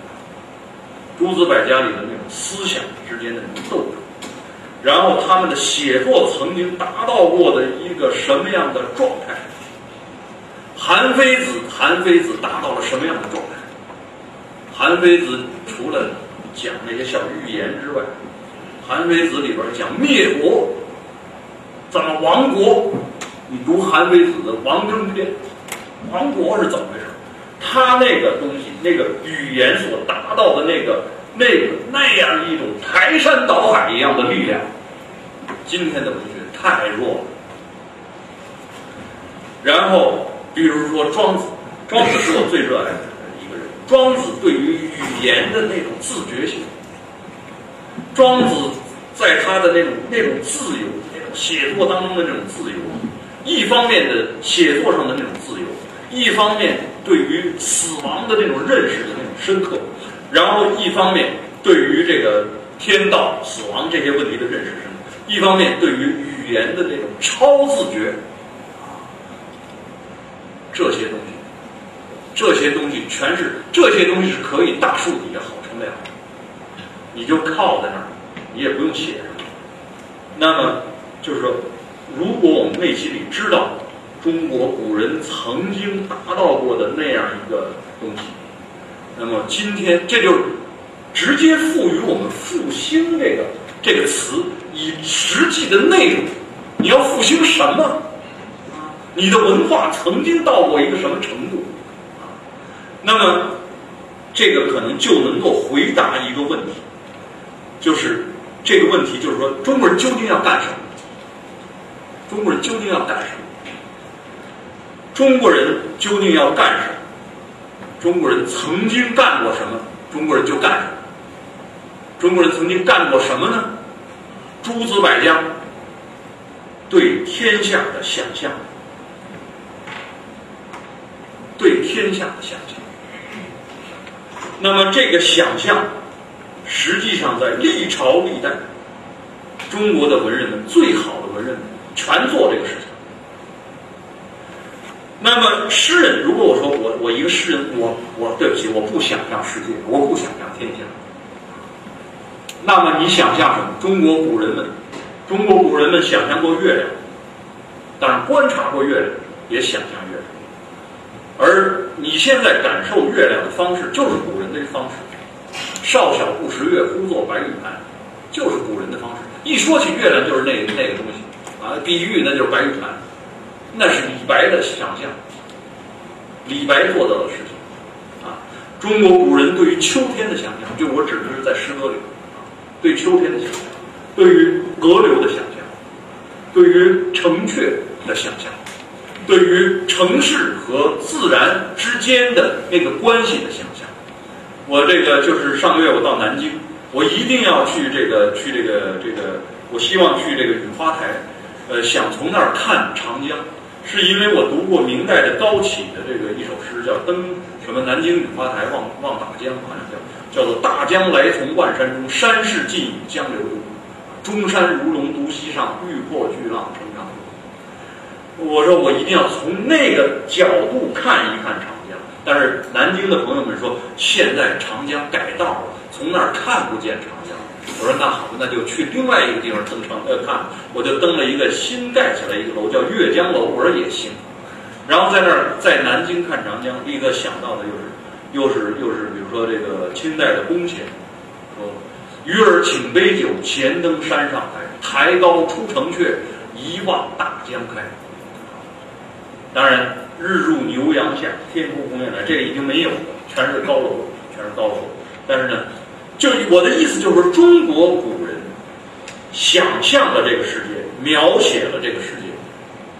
诸子百家里的那种思想之间的那种斗争，然后他们的写作曾经达到过的一个什么样的状态？韩非子，韩非子达到了什么样的状态？韩非子除了讲那些小寓言之外，韩非子里边讲灭国，怎么亡国？你读韩非子的《亡征篇》，亡国是怎么回事？他那个东西，那个语言所达到的那个、那个那样一种排山倒海一样的力量，今天的文学太弱了。然后。比如说庄子，庄子是我最热爱的一个人。庄子对于语言的那种自觉性，庄子在他的那种那种自由、写作当中的那种自由，一方面的写作上的那种自由，一方面对于死亡的那种认识的那种深刻，然后一方面对于这个天道、死亡这些问题的认识深刻，一方面对于语言的那种超自觉。这些东西，这些东西全是这些东西是可以大树底下好乘凉，你就靠在那儿，你也不用写什么。那么就是说，如果我们内心里知道中国古人曾经达到过的那样一个东西，那么今天这就直接赋予我们“复兴”这个这个词以实际的内容。你要复兴什么？你的文化曾经到过一个什么程度？那么，这个可能就能够回答一个问题，就是这个问题，就是说中国人究竟要干什么？中国人究竟要干什么？中国人究竟要干什么？中国人曾经干过什么？中国人就干什么？中国人曾经干过什么呢？诸子百家对天下的想象。对天下的想象，那么这个想象，实际上在历朝历代，中国的文人们最好的文人们全做这个事情。那么诗人，如果我说我我一个诗人，我我对不起，我不想象世界，我不想象天下。那么你想象什么？中国古人们，中国古人们想象过月亮，当然观察过月亮，也想象月亮。而你现在感受月亮的方式，就是古人的方式。少小不识月，呼作白玉盘，就是古人的方式。一说起月亮，就是那那个东西啊，碧玉那就是白玉盘，那是李白的想象，李白做到的事情啊。中国古人对于秋天的想象，就我指的是在诗歌里，对秋天的想象，对于河流的想象，对于城阙的想象。对于城市和自然之间的那个关系的想象，我这个就是上个月我到南京，我一定要去这个去这个这个，我希望去这个雨花台，呃，想从那儿看长江，是因为我读过明代的高启的这个一首诗，叫《登什么南京雨花台望望大江》，好像叫叫做“大江来从万山中，山势尽与江流东，中山如龙独西上，欲破巨浪冲上游。”我说我一定要从那个角度看一看长江，但是南京的朋友们说现在长江改道了，从那儿看不见长江。我说那好，那就去另外一个地方登长呃看，我就登了一个新盖起来一个楼叫阅江楼，我说也行。然后在那儿在南京看长江，立刻想到的又是又是又是比如说这个清代的宫前说：“鱼儿请杯酒，前登山上台，台高出城阙，一望大江开。”当然，日入牛羊下，天空鸿雁来，这个已经没有了，全是高楼，全是高楼。但是呢，就我的意思就是说，中国古人想象了这个世界，描写了这个世界，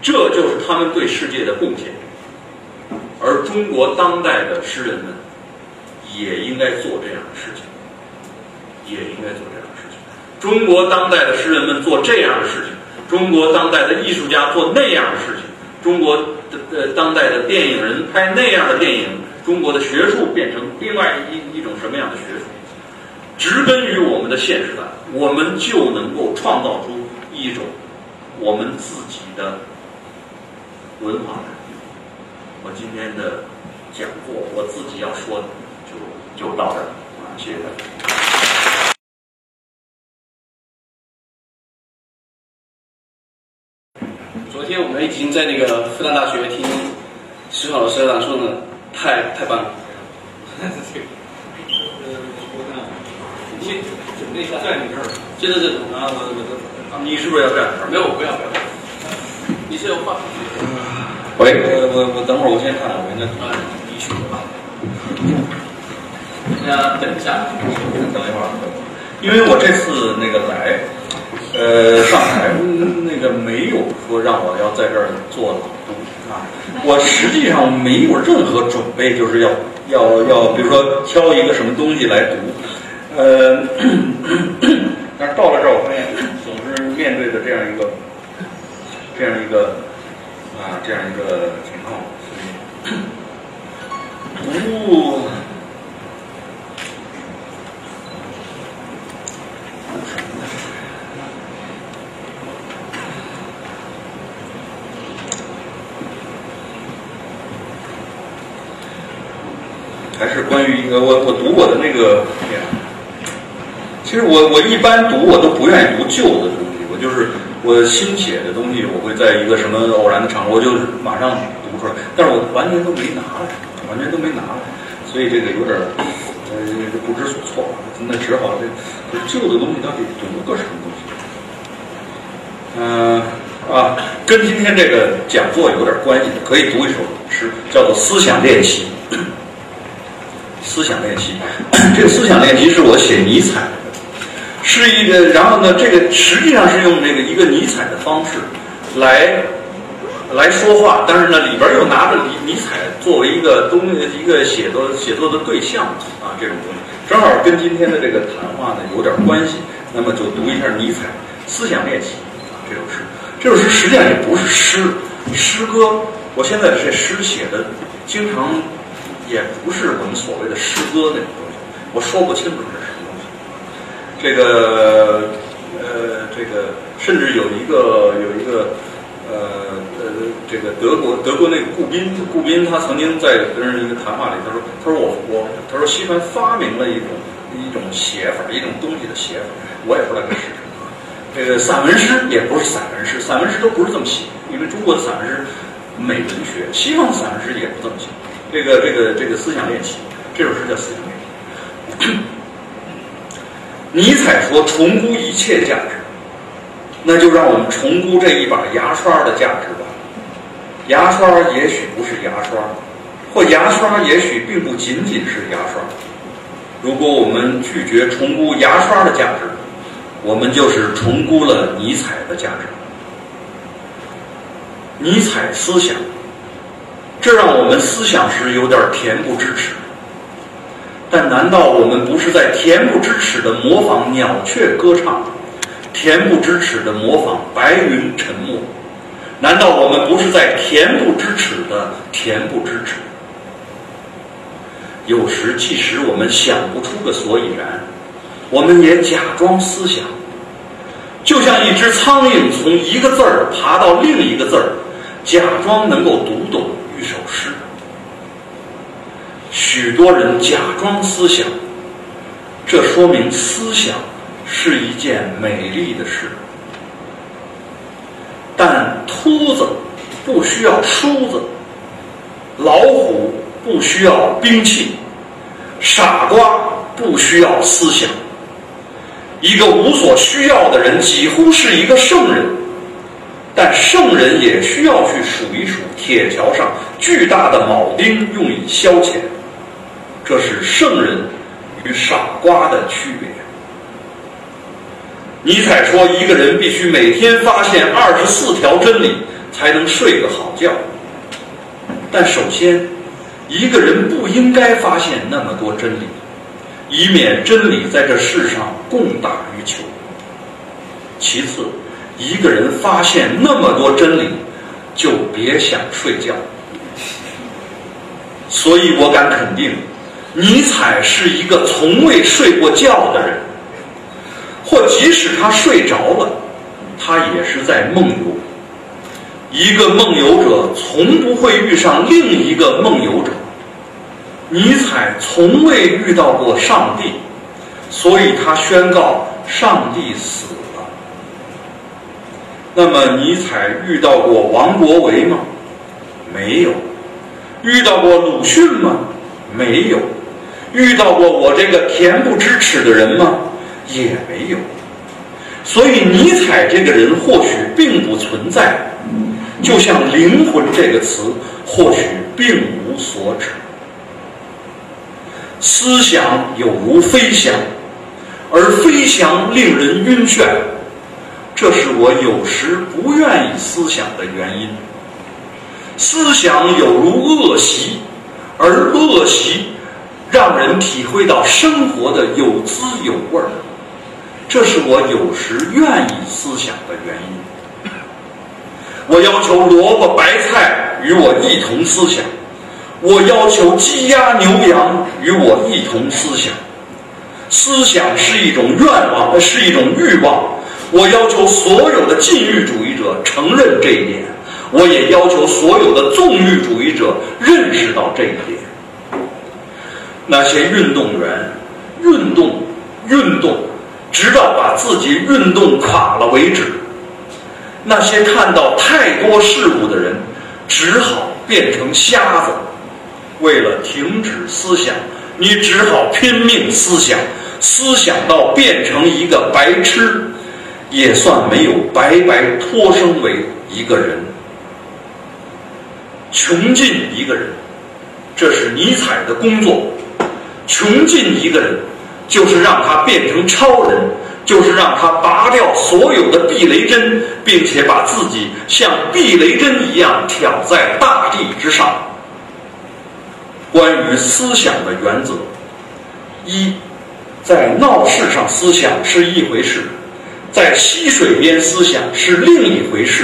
这就是他们对世界的贡献。而中国当代的诗人们也应该做这样的事情，也应该做这样的事情。中国当代的诗人们做这样的事情，中国当代的艺术家做那样的事情，中国的。呃，当代的电影人拍那样的电影，中国的学术变成另外一一种什么样的学术？植根于我们的现实感，我们就能够创造出一种我们自己的文化感。我今天的讲座，我自己要说的就就到这儿啊，谢谢大家。昨天我们已经在那个复旦大学听石老师讲说呢，太太棒了。你先准备一下，在你这儿。这这这啊，我我你是不是要站这儿？没有，不要不要。你是有话？喂，我我我等会儿我先看，我应该啊，你去吧。大家等一下，等一会儿，因为我这次那个来。呃，上海那个没有说让我要在这儿做朗读啊，我实际上没有任何准备，就是要要要，比如说挑一个什么东西来读，呃，但是到了这儿，我发现总是面对着这样一个这样一个啊这样一个情况，读。还是关于一个我我读我的那个，其实我我一般读我都不愿意读旧的东西，我就是我新写的东西，我会在一个什么偶然的场合，我就马上读出来，但是我完全都没拿来，完全都没拿来，所以这个有点呃不知所措，那只好这旧的东西到底读个什么东西？嗯啊，跟今天这个讲座有点关系，可以读一首诗，叫做《思想练习》。思想练习，这个思想练习是我写尼采的，是一个，然后呢，这个实际上是用这个一个尼采的方式来来说话，但是呢，里边又拿着尼尼采作为一个东一个写作写作的对象啊，这种东西正好跟今天的这个谈话呢有点关系，那么就读一下尼采思想练习啊这首诗，这首诗实际上也不是诗诗歌，我现在这诗写的经常。也不是我们所谓的诗歌那种东西，我说不清楚。这个呃，这个甚至有一个有一个呃呃，这个德国德国那个顾宾，顾宾他曾经在跟人一个谈话里，他说他说我我他说西方发明了一种一种写法，一种东西的写法，我也不知道这是什么。这个散文诗也不是散文诗，散文诗都不是这么写，因为中国的散文诗美文学，西方的散文诗也不这么写。这个这个这个思想练习，这首诗叫思想练习。尼采说重估一切价值，那就让我们重估这一把牙刷的价值吧。牙刷也许不是牙刷，或牙刷也许并不仅仅是牙刷。如果我们拒绝重估牙刷的价值，我们就是重估了尼采的价值。尼采思想，这让我们思想时有点恬不知耻。但难道我们不是在恬不知耻地模仿鸟雀歌唱，恬不知耻地模仿白云沉默？难道我们不是在恬不知耻的恬不知耻？有时，即使我们想不出个所以然，我们也假装思想，就像一只苍蝇从一个字儿爬到另一个字儿，假装能够读懂一首诗。许多人假装思想，这说明思想是一件美丽的事。但秃子不需要梳子，老虎不需要兵器，傻瓜不需要思想。一个无所需要的人几乎是一个圣人，但圣人也需要去数一数铁桥上巨大的铆钉，用以消遣。这是圣人与傻瓜的区别。尼采说，一个人必须每天发现二十四条真理，才能睡个好觉。但首先，一个人不应该发现那么多真理，以免真理在这世上供大于求。其次，一个人发现那么多真理，就别想睡觉。所以我敢肯定，尼采是一个从未睡过觉的人。或即使他睡着了，他也是在梦游。一个梦游者从不会遇上另一个梦游者。尼采从未遇到过上帝，所以他宣告上帝死了。那么，尼采遇到过王国维吗？没有。遇到过鲁迅吗？没有。遇到过我这个恬不知耻的人吗？也没有，所以尼采这个人或许并不存在，就像“灵魂”这个词或许并无所指。思想有如飞翔，而飞翔令人晕眩，这是我有时不愿意思想的原因。思想有如恶习，而恶习让人体会到生活的有滋有味儿。这是我有时愿意思想的原因。我要求萝卜白菜与我一同思想，我要求鸡鸭牛羊与我一同思想。思想是一种愿望，是一种欲望。我要求所有的禁欲主义者承认这一点，我也要求所有的纵欲主义者认识到这一点。那些运动员，运动，运动。直到把自己运动垮了为止。那些看到太多事物的人，只好变成瞎子。为了停止思想，你只好拼命思想，思想到变成一个白痴，也算没有白白托生为一个人。穷尽一个人，这是尼采的工作。穷尽一个人。就是让他变成超人，就是让他拔掉所有的避雷针，并且把自己像避雷针一样挑在大地之上。关于思想的原则：一，在闹市上思想是一回事，在溪水边思想是另一回事；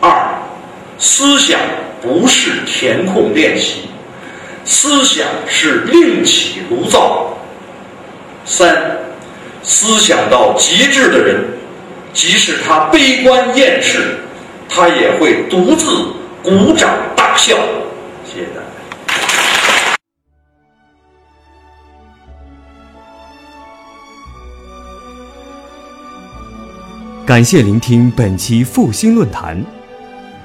二，思想不是填空练习，思想是另起炉灶。三，思想到极致的人，即使他悲观厌世，他也会独自鼓掌大笑。谢谢大家。感谢聆听本期复兴论坛。